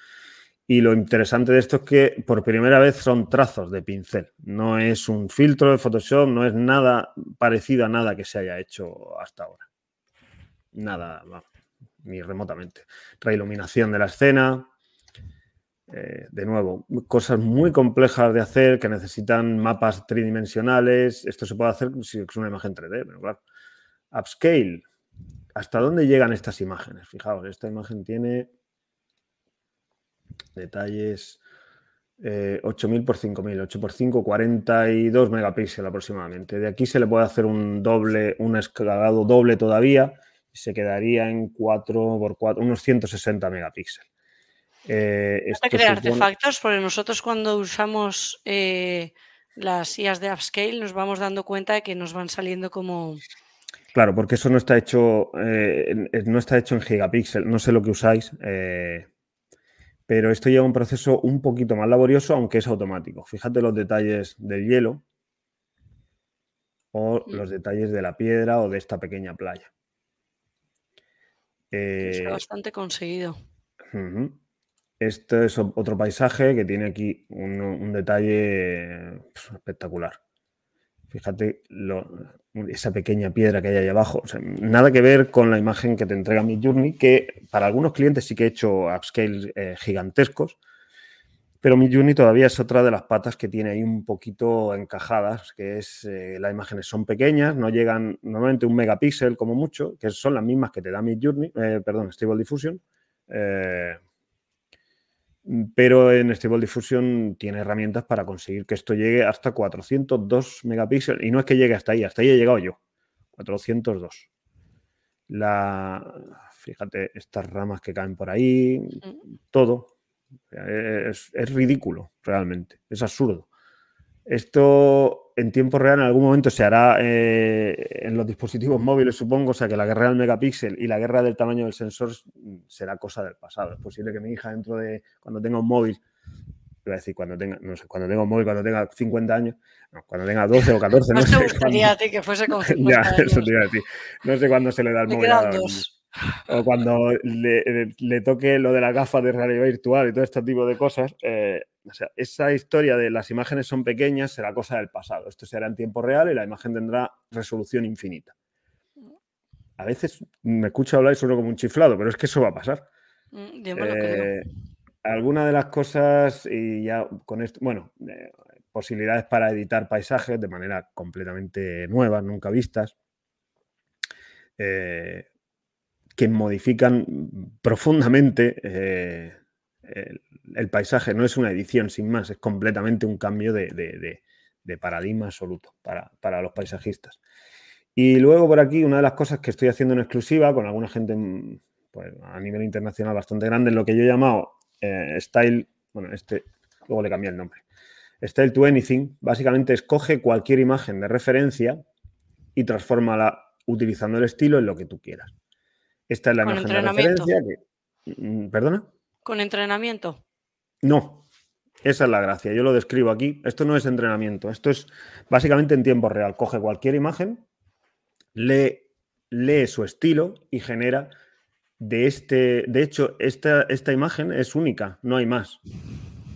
Y lo interesante de esto es que por primera vez son trazos de pincel. No es un filtro de Photoshop, no es nada parecido a nada que se haya hecho hasta ahora. Nada, ni remotamente. Reiluminación de la escena, eh, de nuevo, cosas muy complejas de hacer que necesitan mapas tridimensionales. Esto se puede hacer si es una imagen 3D, pero claro. Upscale. ¿Hasta dónde llegan estas imágenes? Fijaos, esta imagen tiene detalles 8000 x 5000, 8 x 5, 42 megapíxeles aproximadamente. De aquí se le puede hacer un doble, un escalado doble todavía y se quedaría en 4 x 4, unos 160 megapíxeles. Eh, crear artefactos, porque nosotros cuando usamos eh, las IAs de upscale nos vamos dando cuenta de que nos van saliendo como... Claro, porque eso no está hecho, eh, no está hecho en gigapíxel, no sé lo que usáis, pero esto lleva un proceso un poquito más laborioso, aunque es automático. Fíjate los detalles del hielo o los detalles de la piedra o de esta pequeña playa. está bastante conseguido. Este es otro paisaje que tiene aquí un, detalle pues, espectacular. Fíjate esa pequeña piedra que hay ahí abajo. nada que ver con la imagen que te entrega Midjourney, que para algunos clientes sí que he hecho upscale eh, gigantescos, pero Midjourney todavía es otra de las patas que tiene ahí un poquito encajadas, que es eh, las imágenes son pequeñas, no llegan normalmente un megapíxel como mucho, que son las mismas que te da Midjourney, eh, perdón, Stable Diffusion. Pero en Stable Diffusion tiene herramientas para conseguir que esto llegue hasta 402 megapíxeles. Y no es que llegue hasta ahí, hasta ahí he llegado yo. 402. La, fíjate, estas ramas que caen por ahí, todo. Es, es ridículo, realmente. Es absurdo. Esto en tiempo real en algún momento se hará eh, en los dispositivos móviles, supongo, o sea que la guerra del megapíxel y la guerra del tamaño del sensor será cosa del pasado. Es posible que mi hija dentro de, cuando tenga un móvil, voy a decir cuando tenga, no sé, cuando tenga un móvil, cuando tenga 50 años, no, cuando tenga 12 o 14, no, no sé. Me gustaría a ti que fuese con 50 ya, años. eso te iba a decir. No sé cuándo se le da el móvil. A o cuando le, toque lo de la gafa de realidad virtual y todo este tipo de cosas, eh, o sea, esa historia de las imágenes son pequeñas será cosa del pasado. Esto será en tiempo real y la imagen tendrá resolución infinita. A veces me escucho hablar y sueno como un chiflado, pero es que eso va a pasar. Mm, eh, alguna de las cosas, y ya con esto, bueno, eh, posibilidades para editar paisajes de manera completamente nueva, nunca vistas. Eh, que modifican profundamente eh, el, paisaje. No es una edición sin más, es completamente un cambio de, paradigma absoluto para, para, los paisajistas. Y luego por aquí, una de las cosas que estoy haciendo en exclusiva con alguna gente pues, a nivel internacional bastante grande, en lo que yo he llamado eh, Style, bueno, este, luego le cambié el nombre, Style to Anything, básicamente escoge cualquier imagen de referencia y transfórmala utilizando el estilo en lo que tú quieras. Esta es la imagen de referencia. Mm, ¿Perdona? ¿Con entrenamiento? No, esa es la gracia. Yo lo describo aquí. Esto no es entrenamiento. Esto es básicamente en tiempo real. Coge cualquier imagen, lee, lee su estilo y genera de este. De hecho, esta, esta imagen es única, no hay más.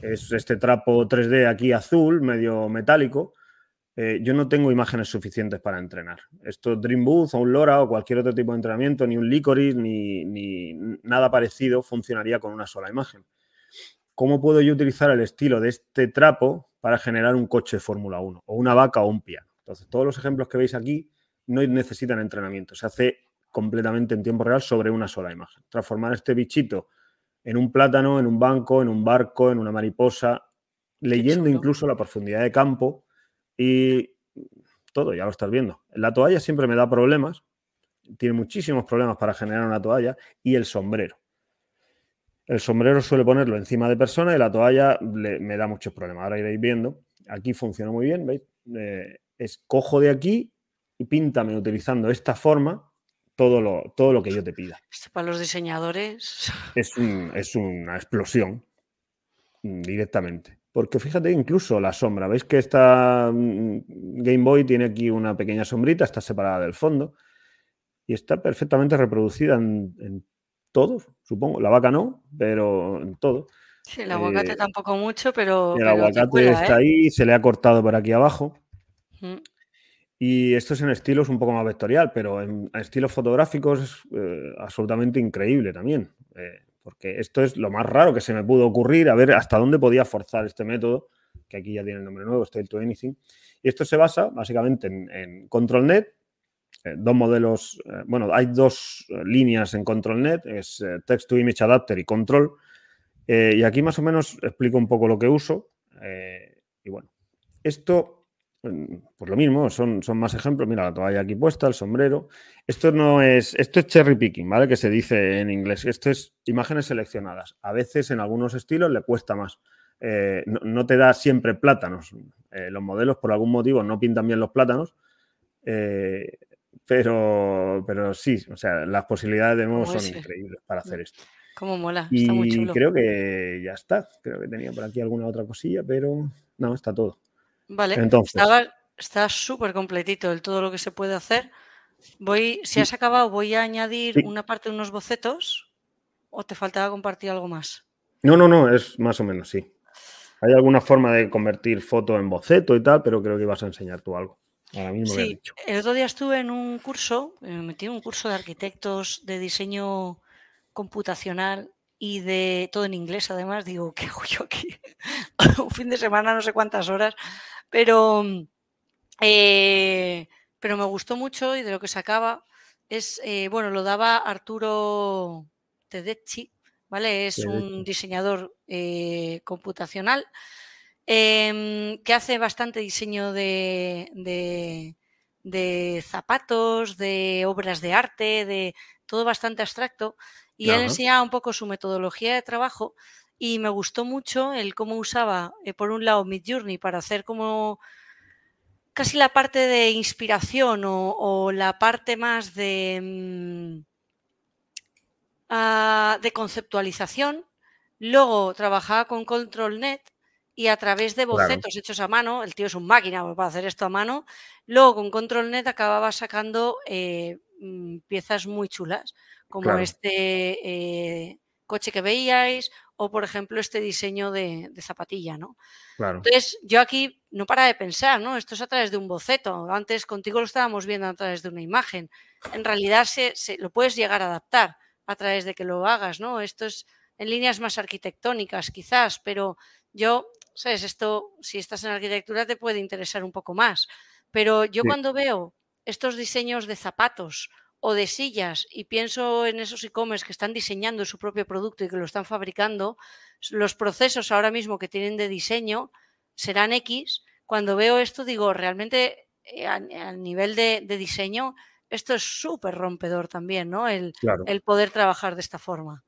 Es este trapo 3D aquí azul, medio metálico. Eh, yo no tengo imágenes suficientes para entrenar. Esto Dream Booth o un LoRa o cualquier otro tipo de entrenamiento, ni un Licorice, ni, ni nada parecido funcionaría con una sola imagen. ¿Cómo puedo yo utilizar el estilo de este trapo para generar un coche de Fórmula 1 o una vaca o un piano? Entonces, todos los ejemplos que veis aquí no necesitan entrenamiento, se hace completamente en tiempo real sobre una sola imagen. Transformar este bichito en un plátano, en un banco, en un barco, en una mariposa, leyendo incluso la profundidad de campo y todo, ya lo estás viendo. La toalla siempre me da problemas, tiene muchísimos problemas para generar una toalla y el sombrero. El sombrero suele ponerlo encima de persona y la toalla me da muchos problemas. Ahora iréis viendo. Aquí funciona muy bien, ¿veis? Eh, escojo de aquí y píntame utilizando esta forma todo lo, todo lo que yo te pida. Esto para los diseñadores. Es, es una explosión directamente. Porque fíjate, incluso la sombra, veis que esta mm, Game Boy tiene aquí una pequeña sombrita, está separada del fondo y está perfectamente reproducida en, todo, supongo. La vaca no, pero en todo. Sí, el aguacate eh, tampoco mucho, pero. El aguacate está ¿eh? ahí, se le ha cortado por aquí abajo. Y esto es en estilos un poco más vectorial, pero en, estilos fotográficos es eh, absolutamente increíble también. Porque esto es lo más raro que se me pudo ocurrir, a ver hasta dónde podía forzar este método, que aquí ya tiene el nombre nuevo, Style to Anything. Y esto se basa básicamente en, en ControlNet, eh, dos modelos, eh, bueno, hay dos eh, líneas en ControlNet, es Text to Image Adapter y Control. y aquí más o menos explico un poco lo que uso. y bueno, esto, mm, pues lo mismo, son, son más ejemplos. Mira, la toalla aquí puesta, el sombrero. Esto no es, esto es cherry picking, ¿vale? Que se dice en inglés. Esto es imágenes seleccionadas. A veces en algunos estilos le cuesta más. no, te da siempre plátanos. los modelos por algún motivo no pintan bien los plátanos. Pero, pero sí, o sea, las posibilidades de nuevo son increíbles para hacer esto. Cómo mola, y está muy chulo. creo que ya está. Creo que tenía por aquí alguna otra cosilla, pero no, está todo. Vale, Entonces, está súper completito el todo lo que se puede hacer. Voy, si has acabado, voy a añadir una parte de unos bocetos o te faltaba compartir algo más. No, no, no, es más o menos, sí. Hay alguna forma de convertir foto en boceto y tal, pero creo que ibas a enseñar tú algo sí, el otro día estuve en un curso, me metí en un curso de arquitectos de diseño computacional y de todo en inglés además. Digo, ¿qué hago yo aquí? un fin de semana, no sé cuántas horas, pero, eh, pero me gustó mucho y de lo que sacaba es, eh, bueno, lo daba Arturo Tedeschi, ¿vale? Es un diseñador eh, computacional Em, que hace bastante diseño de, zapatos, de obras de arte, de todo bastante abstracto. Y él enseñaba un poco su metodología de trabajo y me gustó mucho el cómo usaba, eh, por un lado, Midjourney para hacer como casi la parte de inspiración o, la parte más de, mm, ah, de conceptualización. Luego trabajaba con ControlNet y a través de bocetos hechos a mano, el tío es un máquina para hacer esto a mano, luego con ControlNet acababa sacando eh, mm, piezas muy chulas, como este eh, coche que veíais o, por ejemplo, este diseño de, zapatilla, ¿no? Entonces, yo aquí no para de pensar, ¿no? Esto es a través de un boceto. Antes contigo lo estábamos viendo a través de una imagen. En realidad se, lo puedes llegar a adaptar a través de que lo hagas, ¿no? Esto es en líneas más arquitectónicas, quizás, pero yo ¿sabes? Esto, si estás en arquitectura, te puede interesar un poco más. Pero yo cuando veo estos diseños de zapatos o de sillas y pienso en esos e-commerce que están diseñando su propio producto y que lo están fabricando, los procesos ahora mismo que tienen de diseño serán X, cuando veo esto digo, realmente eh, a, nivel de, diseño, esto es súper rompedor también, ¿no? El, el poder trabajar de esta forma.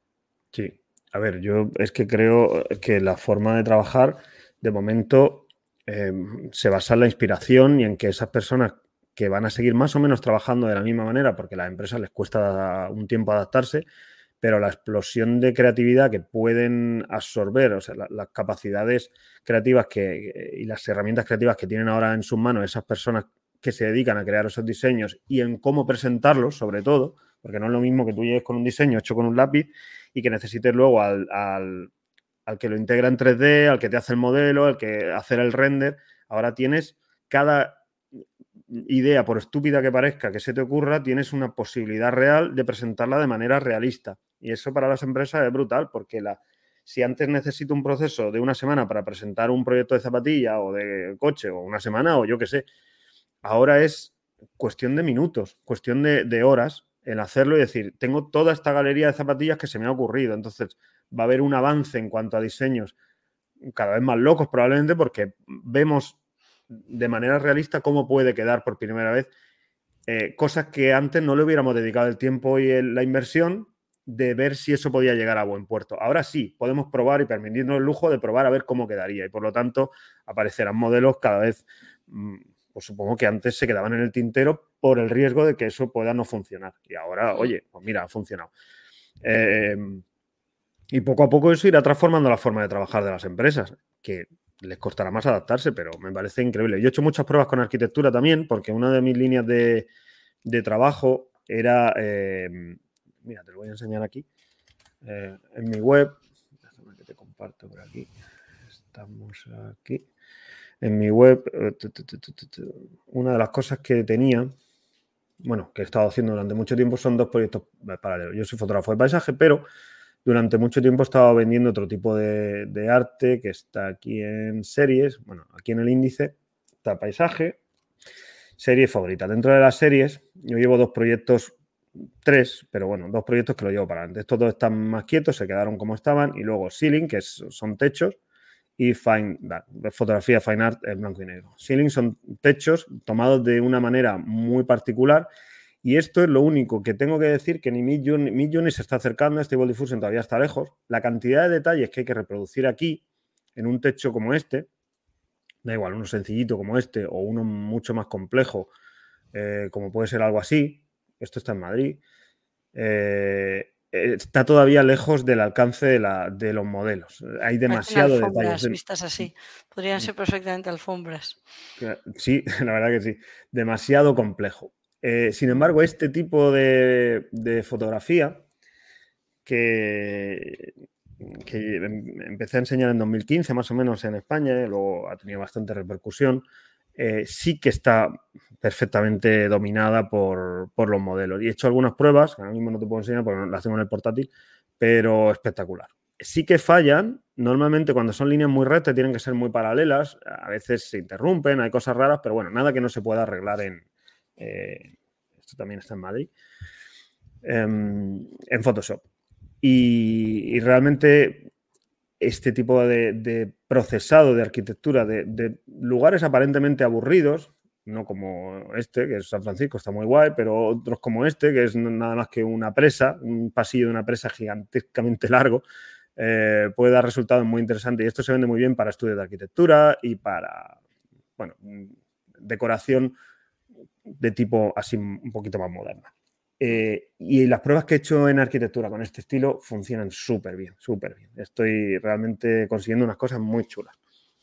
Sí, a ver, yo es que creo que la forma de trabajar, de momento, em, se basa en la inspiración y en que esas personas que van a seguir más o menos trabajando de la misma manera, porque a las empresas les cuesta un tiempo adaptarse, pero la explosión de creatividad que pueden absorber, o sea, las capacidades creativas que, y las herramientas creativas que tienen ahora en sus manos esas personas que se dedican a crear esos diseños y en cómo presentarlos, sobre todo, porque no es lo mismo que tú llegues con un diseño hecho con un lápiz y que necesites luego al, al, al que lo integra en 3D, al que te hace el modelo, al que hacer el render. Ahora tienes cada idea, por estúpida que parezca, que se te ocurra, tienes una posibilidad real de presentarla de manera realista. Y eso para las empresas es brutal, porque la, si antes necesito un proceso de una semana para presentar un proyecto de zapatilla o de coche, o una semana, o yo qué sé, ahora es cuestión de minutos, cuestión de, de horas el hacerlo y decir, tengo toda esta galería de zapatillas que se me ha ocurrido. Entonces, va a haber un avance en cuanto a diseños cada vez más locos probablemente porque vemos de manera realista cómo puede quedar por primera vez eh, cosas que antes no le hubiéramos dedicado el tiempo y la inversión de ver si eso podía llegar a buen puerto. Ahora sí, podemos probar y permitirnos el lujo de probar a ver cómo quedaría y por lo tanto aparecerán modelos cada vez, mm, pues supongo que antes se quedaban en el tintero por el riesgo de que eso pueda no funcionar. Y ahora, oye, pues mira, ha funcionado. Eh, y poco a poco eso irá transformando la forma de trabajar de las empresas, que les costará más adaptarse, pero me parece increíble. Yo he hecho muchas pruebas con arquitectura también, porque una de mis líneas de, trabajo era, eh, mira, te lo voy a enseñar aquí, eh, en mi web, déjame que te comparto por aquí, estamos aquí, en mi web, eh, una de las cosas que tenía, bueno, que he estado haciendo durante mucho tiempo son dos proyectos paralelos. Yo soy fotógrafo de paisaje, pero durante mucho tiempo estaba vendiendo otro tipo de, arte que está aquí en series, bueno, aquí en el índice está paisaje, serie favorita. Dentro de las series, yo llevo dos proyectos, tres, pero bueno, dos proyectos que lo llevo para adelante. Estos dos están más quietos, se quedaron como estaban, y luego Ceiling, que son techos, y Fine fotografía Fine Art en blanco y negro. Ceiling son techos tomados de una manera muy particular y esto es lo único que tengo que decir, que ni Midjourney, se está acercando, Stable Diffusion todavía está lejos. La cantidad de detalles que hay que reproducir aquí, en un techo como este, da igual, uno sencillito como este o uno mucho más complejo, eh, como puede ser algo así, esto está en Madrid, eh, está todavía lejos del alcance de, los modelos. Hay demasiado detalles. vistas así. Podrían ser perfectamente alfombras. Sí, la verdad que sí. Demasiado complejo. Eh, sin embargo, este tipo de, fotografía que, em, empecé a enseñar en 2015 más o menos en España, luego ha tenido bastante repercusión, eh, sí que está perfectamente dominada por, los modelos. Y he hecho algunas pruebas, que ahora mismo no te puedo enseñar porque las tengo en el portátil, pero espectacular. Sí que fallan, normalmente cuando son líneas muy rectas tienen que ser muy paralelas, a veces se interrumpen, hay cosas raras, pero bueno, nada que no se pueda arreglar en, eh, esto también está en Madrid, em, en Photoshop. Y, realmente este tipo de, procesado de arquitectura de, lugares aparentemente aburridos, no como este, que es San Francisco, está muy guay, pero otros como este, que es nada más que una presa, un pasillo de una presa gigantescamente largo, eh, puede dar resultados muy interesantes. Y esto se vende muy bien para estudios de arquitectura y para, bueno, decoración de tipo así un poquito más moderna. Eh, y las pruebas que he hecho en arquitectura con este estilo funcionan súper bien, súper bien. Estoy realmente consiguiendo unas cosas muy chulas.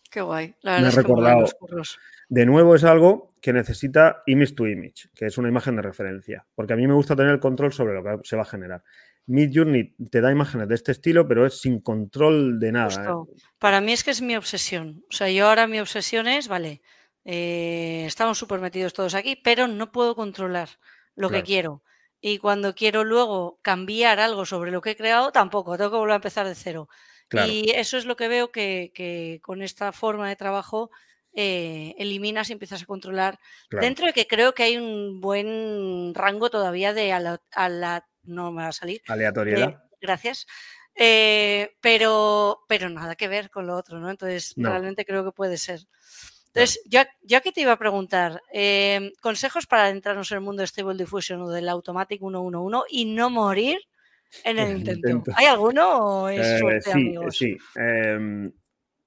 Qué guay. La verdad es que de nuevo es algo que necesita image to image, que es una imagen de referencia, porque a mí me gusta tener el control sobre lo que se va a generar. Midjourney te da imágenes de este estilo, pero es sin control de nada. ¿eh? Para mí es que es mi obsesión. O sea, yo ahora mi obsesión es, vale, eh, estamos súper metidos todos aquí, pero no puedo controlar lo que quiero. Y cuando quiero luego cambiar algo sobre lo que he creado, tampoco, tengo que volver a empezar de cero. Y eso es lo que veo que, con esta forma de trabajo eh, eliminas y empiezas a controlar. Dentro de que creo que hay un buen rango todavía de a la, no me va a salir. Aleatoriedad. gracias. Eh, pero, pero nada que ver con lo otro, ¿no? Entonces, realmente creo que puede ser. Entonces, ya, ya que te iba a preguntar, em, consejos para adentrarnos en el mundo de Stable Diffusion o del Automatic 111 y no morir en el intento. ¿Hay alguno o es Eh, suerte, sí, amigos? sí. Em,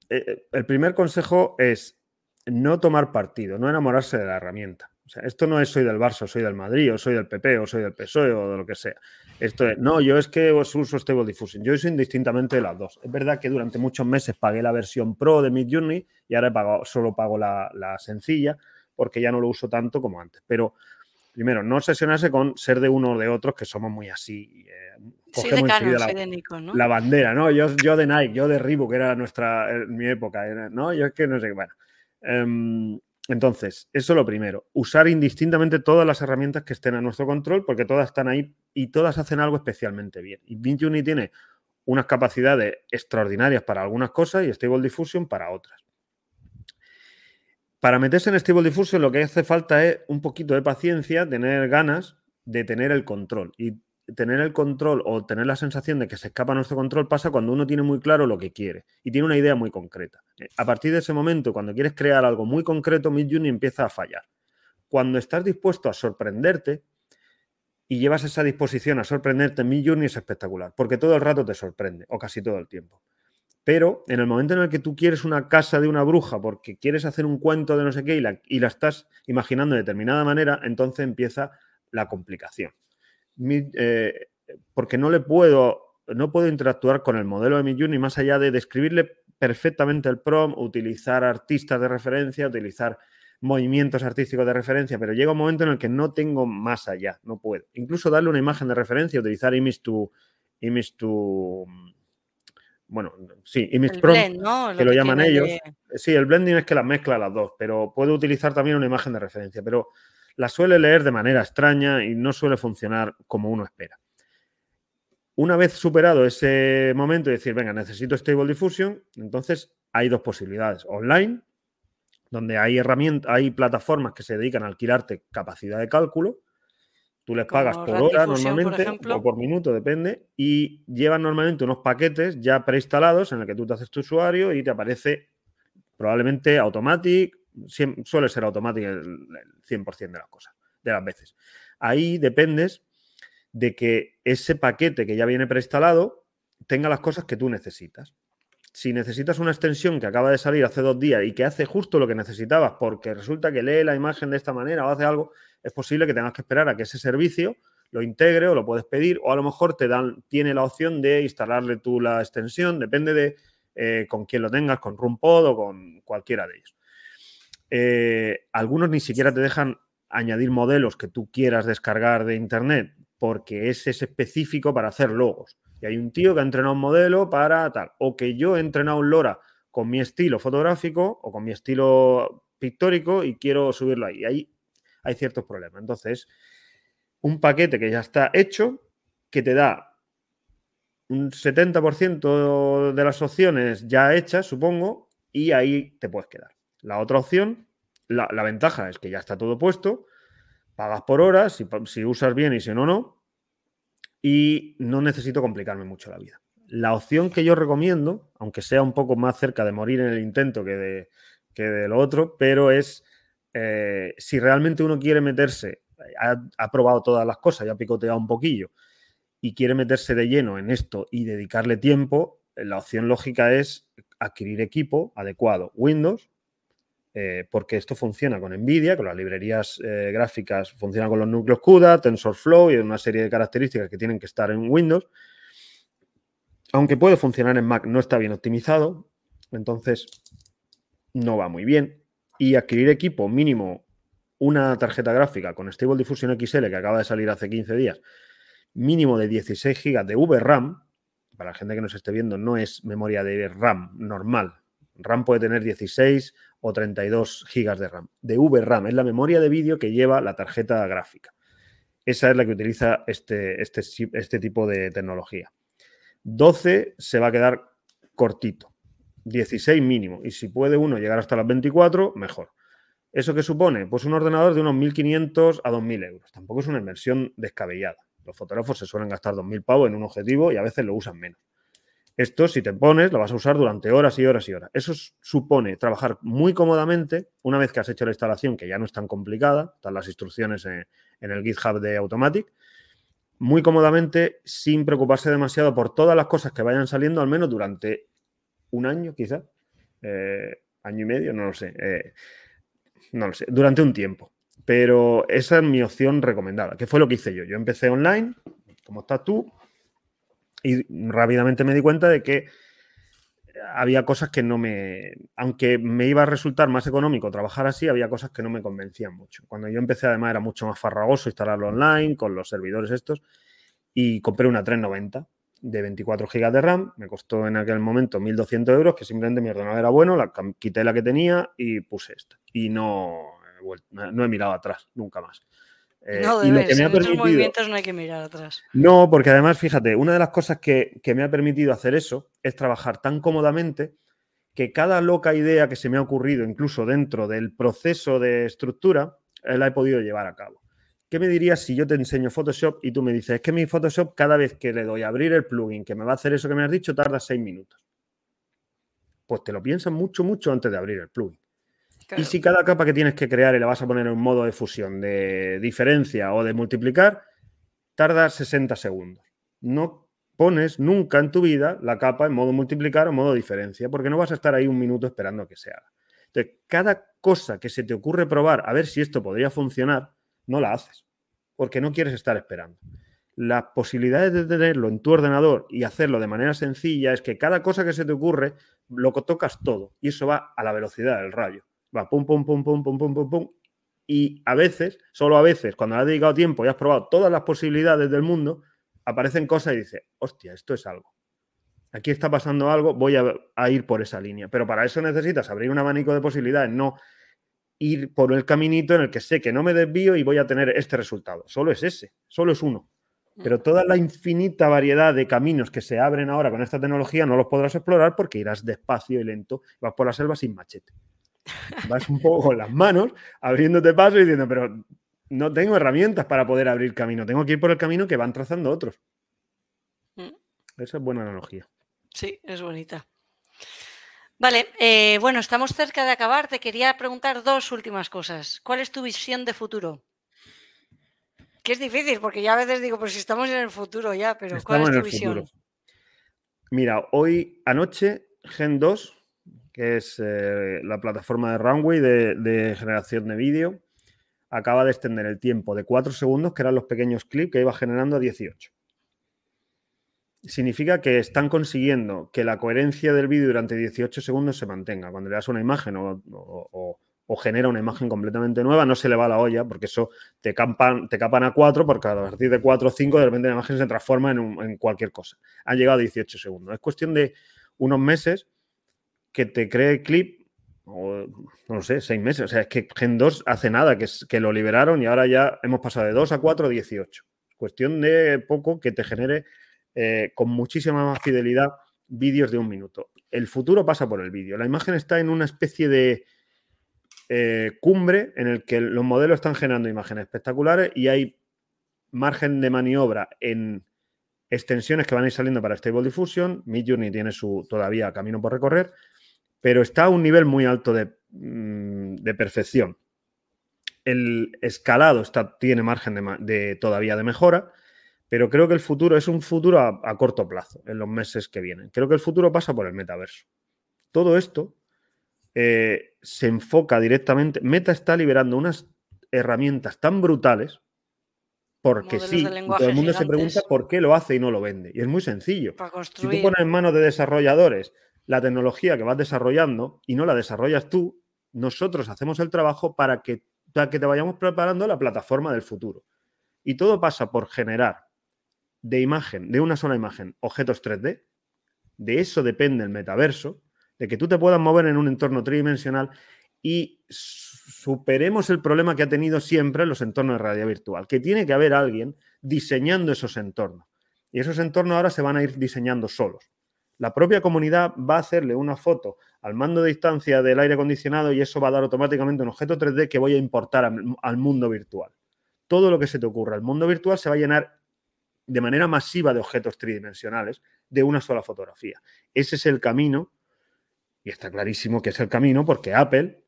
eh, el primer consejo es no tomar partido, no enamorarse de la herramienta. O sea, esto no es soy del Barça, soy del Madrid, o soy del PP, o soy del PSOE, o de lo que sea. Esto es, no, yo es que os uso Stable Diffusion. Yo uso indistintamente las dos. Es verdad que durante muchos meses pagué la versión Pro de Midjourney y ahora he pagado, solo pago la, la sencilla porque ya no lo uso tanto como antes. Pero primero, no obsesionarse con ser de uno o de otros, que somos muy así. eh, de Canon, la- soy de Nikon, ¿no? la bandera, ¿no? Yo, yo de Nike, yo de Reebok, que era nuestra, en mi época, era- ¿no? Yo es que no sé, bueno. Em, entonces, eso lo primero, usar indistintamente todas las herramientas que estén a nuestro control, porque todas están ahí y todas hacen algo especialmente bien. Y Midjourney tiene unas capacidades extraordinarias para algunas cosas y Stable Diffusion para otras. Para meterse en Stable Diffusion lo que hace falta es un poquito de paciencia, tener ganas de tener el control. Y tener el control o tener la sensación de que se escapa nuestro control pasa cuando uno tiene muy claro lo que quiere y tiene una idea muy concreta. Eh, A partir de ese momento, cuando quieres crear algo muy concreto, Midjourney empieza a fallar. Cuando estás dispuesto a sorprenderte y llevas esa disposición a sorprenderte, Midjourney es espectacular, porque todo el rato te sorprende, o casi todo el tiempo. Pero en el momento en el que tú quieres una casa de una bruja porque quieres hacer un cuento de no sé qué y la estás imaginando de determinada manera, entonces empieza la complicación. Mi- eh, porque no le puedo, no puedo interactuar con el modelo de Midjourney más allá de describirle perfectamente el prompt, utilizar artistas de referencia, utilizar movimientos artísticos de referencia, pero llega un momento en el que no tengo más allá, no puedo. Incluso darle una imagen de referencia, utilizar image to, image to, bueno, sí, image El prompt, blend, ¿no? que lo que llaman ellos. de- Sí, el blending es que las mezcla las dos, pero puede utilizar también una imagen de referencia, pero la suele leer de manera extraña y no suele funcionar como uno espera. Una vez superado ese momento y decir, venga, necesito Stable Diffusion, entonces hay dos posibilidades. Online, donde hay herramientas, hay plataformas que se dedican a alquilarte capacidad de cálculo. Tú les pagas por hora por normalmente ejemplo. o por minuto, depende, y llevan normalmente unos paquetes ya preinstalados en el que tú te haces tu usuario y te aparece probablemente Automatic, suele ser Automatic el, el 100% de las cosas, de las veces. Ahí dependes de que ese paquete que ya viene preinstalado tenga las cosas que tú necesitas. Si necesitas una extensión que acaba de salir hace dos días y que hace justo lo que necesitabas porque resulta que lee la imagen de esta manera o hace algo, es posible que tengas que esperar a que ese servicio lo integre o lo puedes pedir o a lo mejor te dan, tiene la opción de instalarle tú la extensión, depende de eh, con quién lo tengas, con RunPod o con cualquiera de ellos. Eh, algunos ni siquiera te dejan añadir modelos que tú quieras descargar de internet porque ese es específico para hacer logos. Y hay un tío que ha entrenado un modelo para tal. O que yo he entrenado un LoRa con mi estilo fotográfico o con mi estilo pictórico y quiero subirlo ahí. Ahí hay ciertos problemas. Entonces, un paquete que ya está hecho, que te da un 70% de las opciones ya hechas, supongo, y ahí te puedes quedar. La otra opción, la, ventaja es que ya está todo puesto, pagas por horas, si, usas bien y si no, no, y no necesito complicarme mucho la vida. La opción que yo recomiendo, aunque sea un poco más cerca de morir en el intento que de, que de lo otro, pero es eh, si realmente uno quiere meterse, ha, ha, probado todas las cosas, ya ha picoteado un poquillo y quiere meterse de lleno en esto y dedicarle tiempo, la opción lógica es adquirir equipo adecuado. Windows, eh, porque esto funciona con NVIDIA, con las librerías eh, gráficas, funciona con los núcleos CUDA, TensorFlow y una serie de características que tienen que estar en Windows. Aunque puede funcionar en Mac, no está bien optimizado, entonces no va muy bien. Y adquirir equipo mínimo una tarjeta gráfica con Stable Diffusion XL que acaba de salir hace 15 días, mínimo de 16 GB de VRAM, para la gente que nos esté viendo, no es memoria de RAM normal. RAM puede tener 16 o 32 GB de RAM. De VRAM es la memoria de vídeo que lleva la tarjeta gráfica. Esa es la que utiliza este, este, este tipo de tecnología. 12 se va a quedar cortito. 16 mínimo. Y si puede uno llegar hasta las 24, mejor. ¿Eso qué supone? Pues un ordenador de unos 1.500 a 2.000 euros. Tampoco es una inversión descabellada. Los fotógrafos se suelen gastar 2.000 pavos en un objetivo y a veces lo usan menos. Esto, si te pones, lo vas a usar durante horas y horas y horas. Eso supone trabajar muy cómodamente una vez que has hecho la instalación, que ya no es tan complicada, están las instrucciones en, el GitHub de Automatic, muy cómodamente, sin preocuparse demasiado por todas las cosas que vayan saliendo, al menos durante un año, quizá, eh, año y medio, no lo sé, eh, no lo sé, durante un tiempo. Pero esa es mi opción recomendada, que fue lo que hice yo. Yo empecé online, como estás tú, y rápidamente me di cuenta de que había cosas que no me, aunque me iba a resultar más económico trabajar así, había cosas que no me convencían mucho. Cuando yo empecé además era mucho más farragoso instalarlo online con los servidores estos y compré una 390 de 24 GB de RAM, me costó en aquel momento 1.200 euros, que simplemente mi ordenador era bueno, la, quité la que tenía y puse esta. Y no, no he mirado atrás, nunca más. Eh, no, y lo que me ha permitido, movimientos no hay que mirar atrás. No, porque además, fíjate, una de las cosas que, me ha permitido hacer eso es trabajar tan cómodamente que cada loca idea que se me ha ocurrido, incluso dentro del proceso de estructura, eh, la he podido llevar a cabo. ¿Qué me dirías si yo te enseño Photoshop y tú me dices, es que mi Photoshop cada vez que le doy a abrir el plugin que me va a hacer eso que me has dicho, tarda seis minutos? Pues te lo piensas mucho, mucho antes de abrir el plugin. Y si cada capa que tienes que crear y la vas a poner en un modo de fusión, de diferencia o de multiplicar, tarda 60 segundos. No pones nunca en tu vida la capa en modo multiplicar o modo diferencia, porque no vas a estar ahí un minuto esperando a que se haga. Entonces, cada cosa que se te ocurre probar, a ver si esto podría funcionar, no la haces, porque no quieres estar esperando. Las posibilidades de tenerlo en tu ordenador y hacerlo de manera sencilla es que cada cosa que se te ocurre lo tocas todo y eso va a la velocidad del rayo va pum, pum, pum, pum, pum, pum, pum, pum. Y a veces, solo a veces, cuando has dedicado tiempo y has probado todas las posibilidades del mundo, aparecen cosas y dices, hostia, esto es algo. Aquí está pasando algo, voy a, ir por esa línea. Pero para eso necesitas abrir un abanico de posibilidades, no ir por el caminito en el que sé que no me desvío y voy a tener este resultado. Solo es ese, solo es uno. Pero toda la infinita variedad de caminos que se abren ahora con esta tecnología no los podrás explorar porque irás despacio y lento, vas por la selva sin machete. Vas un poco con las manos, abriéndote paso y diciendo, pero no tengo herramientas para poder abrir camino, tengo que ir por el camino que van trazando otros. Mm. Esa es buena analogía. Sí, es bonita. Vale, eh, bueno, estamos cerca de acabar. Te quería preguntar dos últimas cosas. ¿Cuál es tu visión de futuro? Que es difícil, porque ya a veces digo, pues si estamos en el futuro ya, pero ¿cuál es tu visión? Mira, hoy anoche Gen 2 que es eh, la plataforma de Runway de, generación de vídeo, acaba de extender el tiempo de 4 segundos, que eran los pequeños clips que iba generando a 18. Significa que están consiguiendo que la coherencia del vídeo durante 18 segundos se mantenga. Cuando le das una imagen o, genera una imagen completamente nueva, no se le va la olla, porque eso te capan, te a 4, porque a partir de 4 o 5 de repente la imagen se transforma en, en cualquier cosa. Han llegado a 18 segundos. Es cuestión de unos meses que te cree clip, o no sé, seis meses. O sea, es que Gen 2 hace nada, que, que lo liberaron y ahora ya hemos pasado de 2 a 4 a 18. Cuestión de poco que te genere eh, con muchísima más fidelidad vídeos de un minuto. El futuro pasa por el vídeo. La imagen está en una especie de eh, cumbre en el que los modelos están generando imágenes espectaculares y hay margen de maniobra en extensiones que van a ir saliendo para Stable Diffusion. Midjourney tiene su todavía camino por recorrer pero está a un nivel muy alto de, mm, perfección. El escalado está, tiene margen de, todavía de mejora, pero creo que el futuro es un futuro a, corto plazo, en los meses que vienen. Creo que el futuro pasa por el metaverso. Todo esto eh, se enfoca directamente. Meta está liberando unas herramientas tan brutales porque sí, todo el mundo se pregunta por qué lo hace y no lo vende. Y es muy sencillo. Si tú pones en manos de desarrolladores la tecnología que vas desarrollando y no la desarrollas tú, nosotros hacemos el trabajo para que, que te vayamos preparando la plataforma del futuro. Y todo pasa por generar de imagen, de una sola imagen, objetos 3D. De eso depende el metaverso, de que tú te puedas mover en un entorno tridimensional y superemos el problema que ha tenido siempre los entornos de realidad virtual, que tiene que haber alguien diseñando esos entornos. Y esos entornos ahora se van a ir diseñando solos. La propia comunidad va a hacerle una foto al mando de distancia del aire acondicionado y eso va a dar automáticamente un objeto 3D que voy a importar al, mundo virtual. Todo lo que se te ocurra, el mundo virtual se va a llenar de manera masiva de objetos tridimensionales de una sola fotografía. Ese es el camino, y está clarísimo que es el camino porque Apple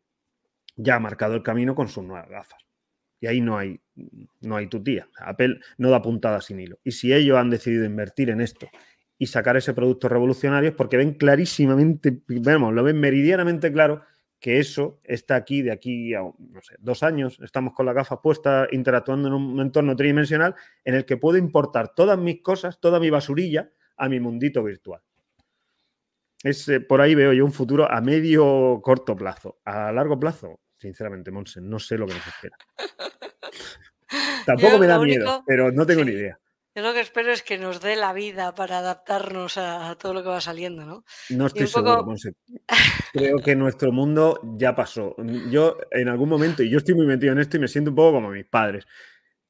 ya ha marcado el camino con sus nuevas gafas. Y ahí no hay, no hay tutía. Apple no da puntada sin hilo. Y si ellos han decidido invertir en esto y sacar ese producto revolucionario es porque ven clarísimamente, vemos, lo ven meridianamente claro que eso está aquí de aquí a, no sé, dos años. Estamos con la gafa puesta interactuando en un entorno tridimensional en el que puedo importar todas mis cosas, toda mi basurilla a mi mundito virtual. Es, eh, por ahí veo yo un futuro a medio corto plazo. A largo plazo, sinceramente, Monse, no sé lo que nos espera. Tampoco me da miedo, pero no tengo ni idea. Yo lo que espero es que nos dé la vida para adaptarnos a, todo lo que va saliendo, ¿no? No estoy seguro, Monse. Creo que nuestro mundo ya pasó. Yo en algún momento, y yo estoy muy metido en esto y me siento un poco como mis padres,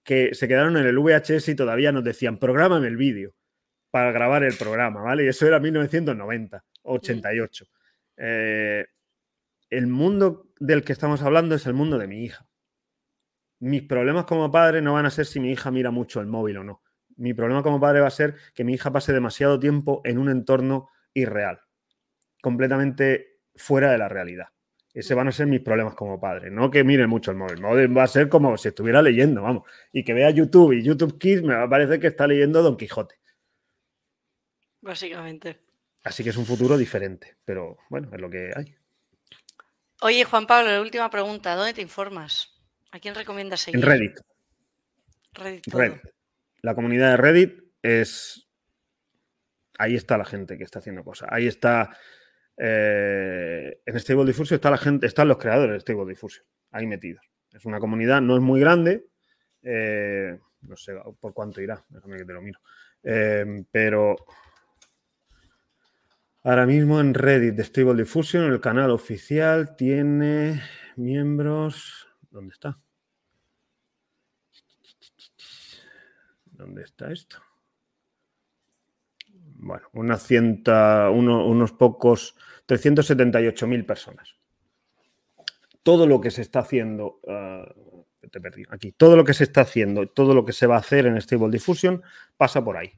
que se quedaron en el VHS y todavía nos decían, prográmame el vídeo para grabar el programa, ¿vale? Y eso era 1990, 88. Eh, el mundo del que estamos hablando es el mundo de mi hija. Mis problemas como padre no van a ser si mi hija mira mucho el móvil o no. Mi problema como padre va a ser que mi hija pase demasiado tiempo en un entorno irreal, completamente fuera de la realidad. Ese van a ser mis problemas como padre. No que mire mucho el móvil. El móvil va a ser como si estuviera leyendo, vamos. Y que vea YouTube y YouTube Kids me va a parecer que está leyendo Don Quijote. Básicamente. Así que es un futuro diferente, pero bueno, es lo que hay. Oye, Juan Pablo, la última pregunta. ¿Dónde te informas? ¿A quién recomiendas seguir? En Reddit. Reddit. La comunidad de Reddit es. Ahí está la gente que está haciendo cosas. Ahí está. Eh, en Stable Diffusion está la gente, están los creadores de Stable Diffusion, ahí metidos. Es una comunidad, no es muy grande. Eh, no sé por cuánto irá, déjame que te lo miro. Eh, pero ahora mismo en Reddit de Stable Diffusion, el canal oficial tiene miembros. ¿Dónde está? ¿Dónde está esto? Bueno, unas ciento, unos pocos, 378.000 personas. Todo lo que se está haciendo, uh, te perdí, aquí, todo lo que se está haciendo, todo lo que se va a hacer en Stable Diffusion pasa por ahí.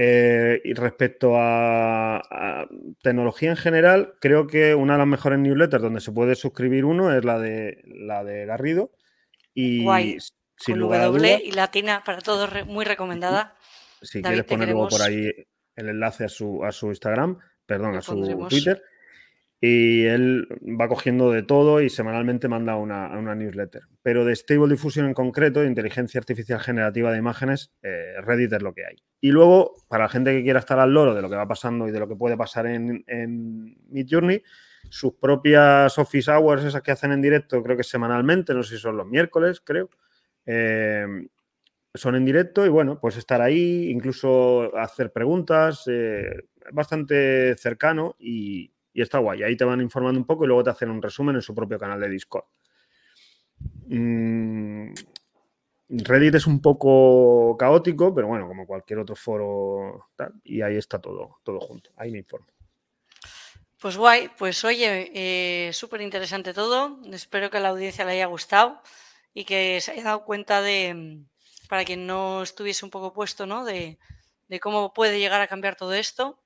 Eh, y respecto a, tecnología en general, creo que una de las mejores newsletters donde se puede suscribir uno es la de la de Garrido. Y sin lugar W y latina para todos, muy recomendada. Si quieres poner luego por ahí el enlace a su, a su Instagram, perdón, a su Twitter. Y él va cogiendo de todo y semanalmente manda una, una newsletter. Pero de Stable Diffusion en concreto, de inteligencia artificial generativa de imágenes, eh, Reddit es lo que hay. Y luego, para la gente que quiera estar al loro de lo que va pasando y de lo que puede pasar en, en Midjourney, sus propias office hours, esas que hacen en directo, creo que semanalmente, no sé si son los miércoles, creo, Em, son en directo y bueno, pues estar ahí, incluso hacer preguntas, eh, bastante cercano y, está guay. Ahí te van informando un poco y luego te hacen un resumen en su propio canal de Discord. Mm, Reddit es un poco caótico, pero bueno, como cualquier otro foro, y ahí está todo, todo junto. Ahí me informo. Pues guay, pues oye, eh, súper interesante todo. Espero que a la audiencia le haya gustado y que se haya dado cuenta de, mm, para quien no estuviese un poco puesto, ¿no? De, cómo puede llegar a cambiar todo esto.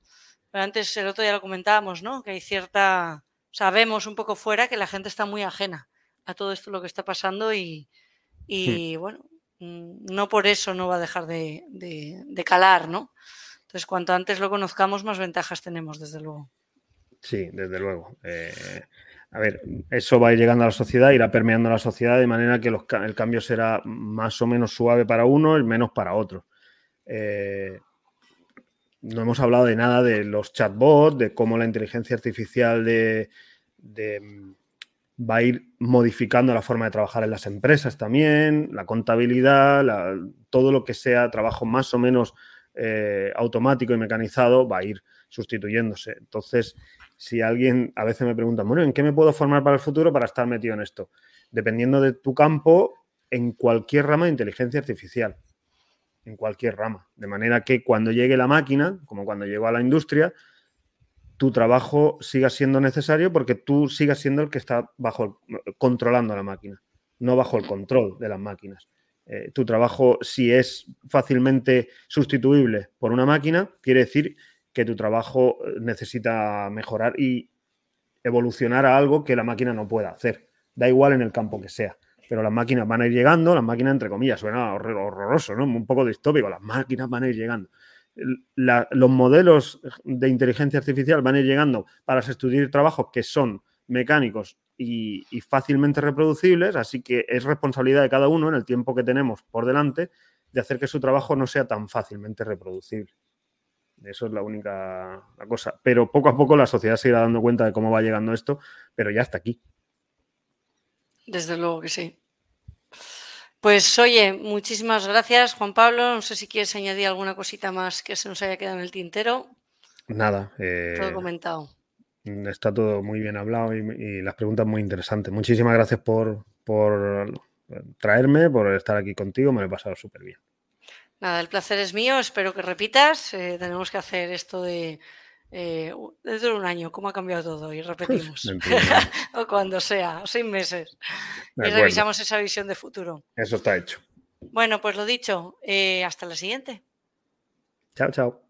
Pero antes, el otro día lo comentábamos, ¿no? Que hay cierta, sabemos un poco fuera que la gente está muy ajena a todo esto lo que está pasando y, y bueno, mm, no por eso no va a dejar de, de, calar, ¿no? Entonces, cuanto antes lo conozcamos, más ventajas tenemos, desde luego. Sí, desde luego. Eh, a ver, eso va a ir llegando a la sociedad, irá permeando a la sociedad de manera que el cambio será más o menos suave para uno y menos para otro. Eh, no hemos hablado de nada de los chatbots, de cómo la inteligencia artificial de, va a ir modificando la forma de trabajar en las empresas también, la contabilidad, todo lo que sea trabajo más o menos eh, automático y mecanizado va a ir sustituyéndose. Entonces, si alguien a veces me pregunta, bueno, ¿en qué me puedo formar para el futuro para estar metido en esto? Dependiendo de tu campo, en cualquier rama de inteligencia artificial, en cualquier rama. De manera que cuando llegue la máquina, como cuando llegó a la industria, tu trabajo siga siendo necesario porque tú sigas siendo el que está bajo controlando la máquina, no bajo el control de las máquinas. eh, tu trabajo, si es fácilmente sustituible por una máquina, quiere decir que tu trabajo eh, necesita mejorar y evolucionar a algo que la máquina no pueda hacer. Da igual en el campo que sea. Pero las máquinas van a ir llegando, las máquinas, entre comillas, suena horroroso, ¿no? Un poco distópico, las máquinas van a ir llegando. los modelos de inteligencia artificial van a ir llegando para sustituir trabajos que son mecánicos y, fácilmente reproducibles, así que es responsabilidad de cada uno en el tiempo que tenemos por delante de hacer que su trabajo no sea tan fácilmente reproducible. Eso es la única cosa. Pero poco a poco la sociedad se irá dando cuenta de cómo va llegando esto, pero ya está aquí. Desde luego que sí. Pues oye, muchísimas gracias, Juan Pablo. No sé si quieres añadir alguna cosita más que se nos haya quedado en el tintero. Nada. Eh, todo comentado. Está todo muy bien hablado y, las preguntas muy interesantes. Muchísimas gracias por, por traerme, por estar aquí contigo. Me lo he pasado súper bien. Nada, el placer es mío, espero que repitas. Eh, tenemos que hacer esto de eh, dentro de un año, cómo ha cambiado todo y repetimos. o cuando sea, seis meses. y revisamos esa visión de futuro. Eso está hecho. Bueno, pues lo dicho, eh, hasta la siguiente. Chao, chao.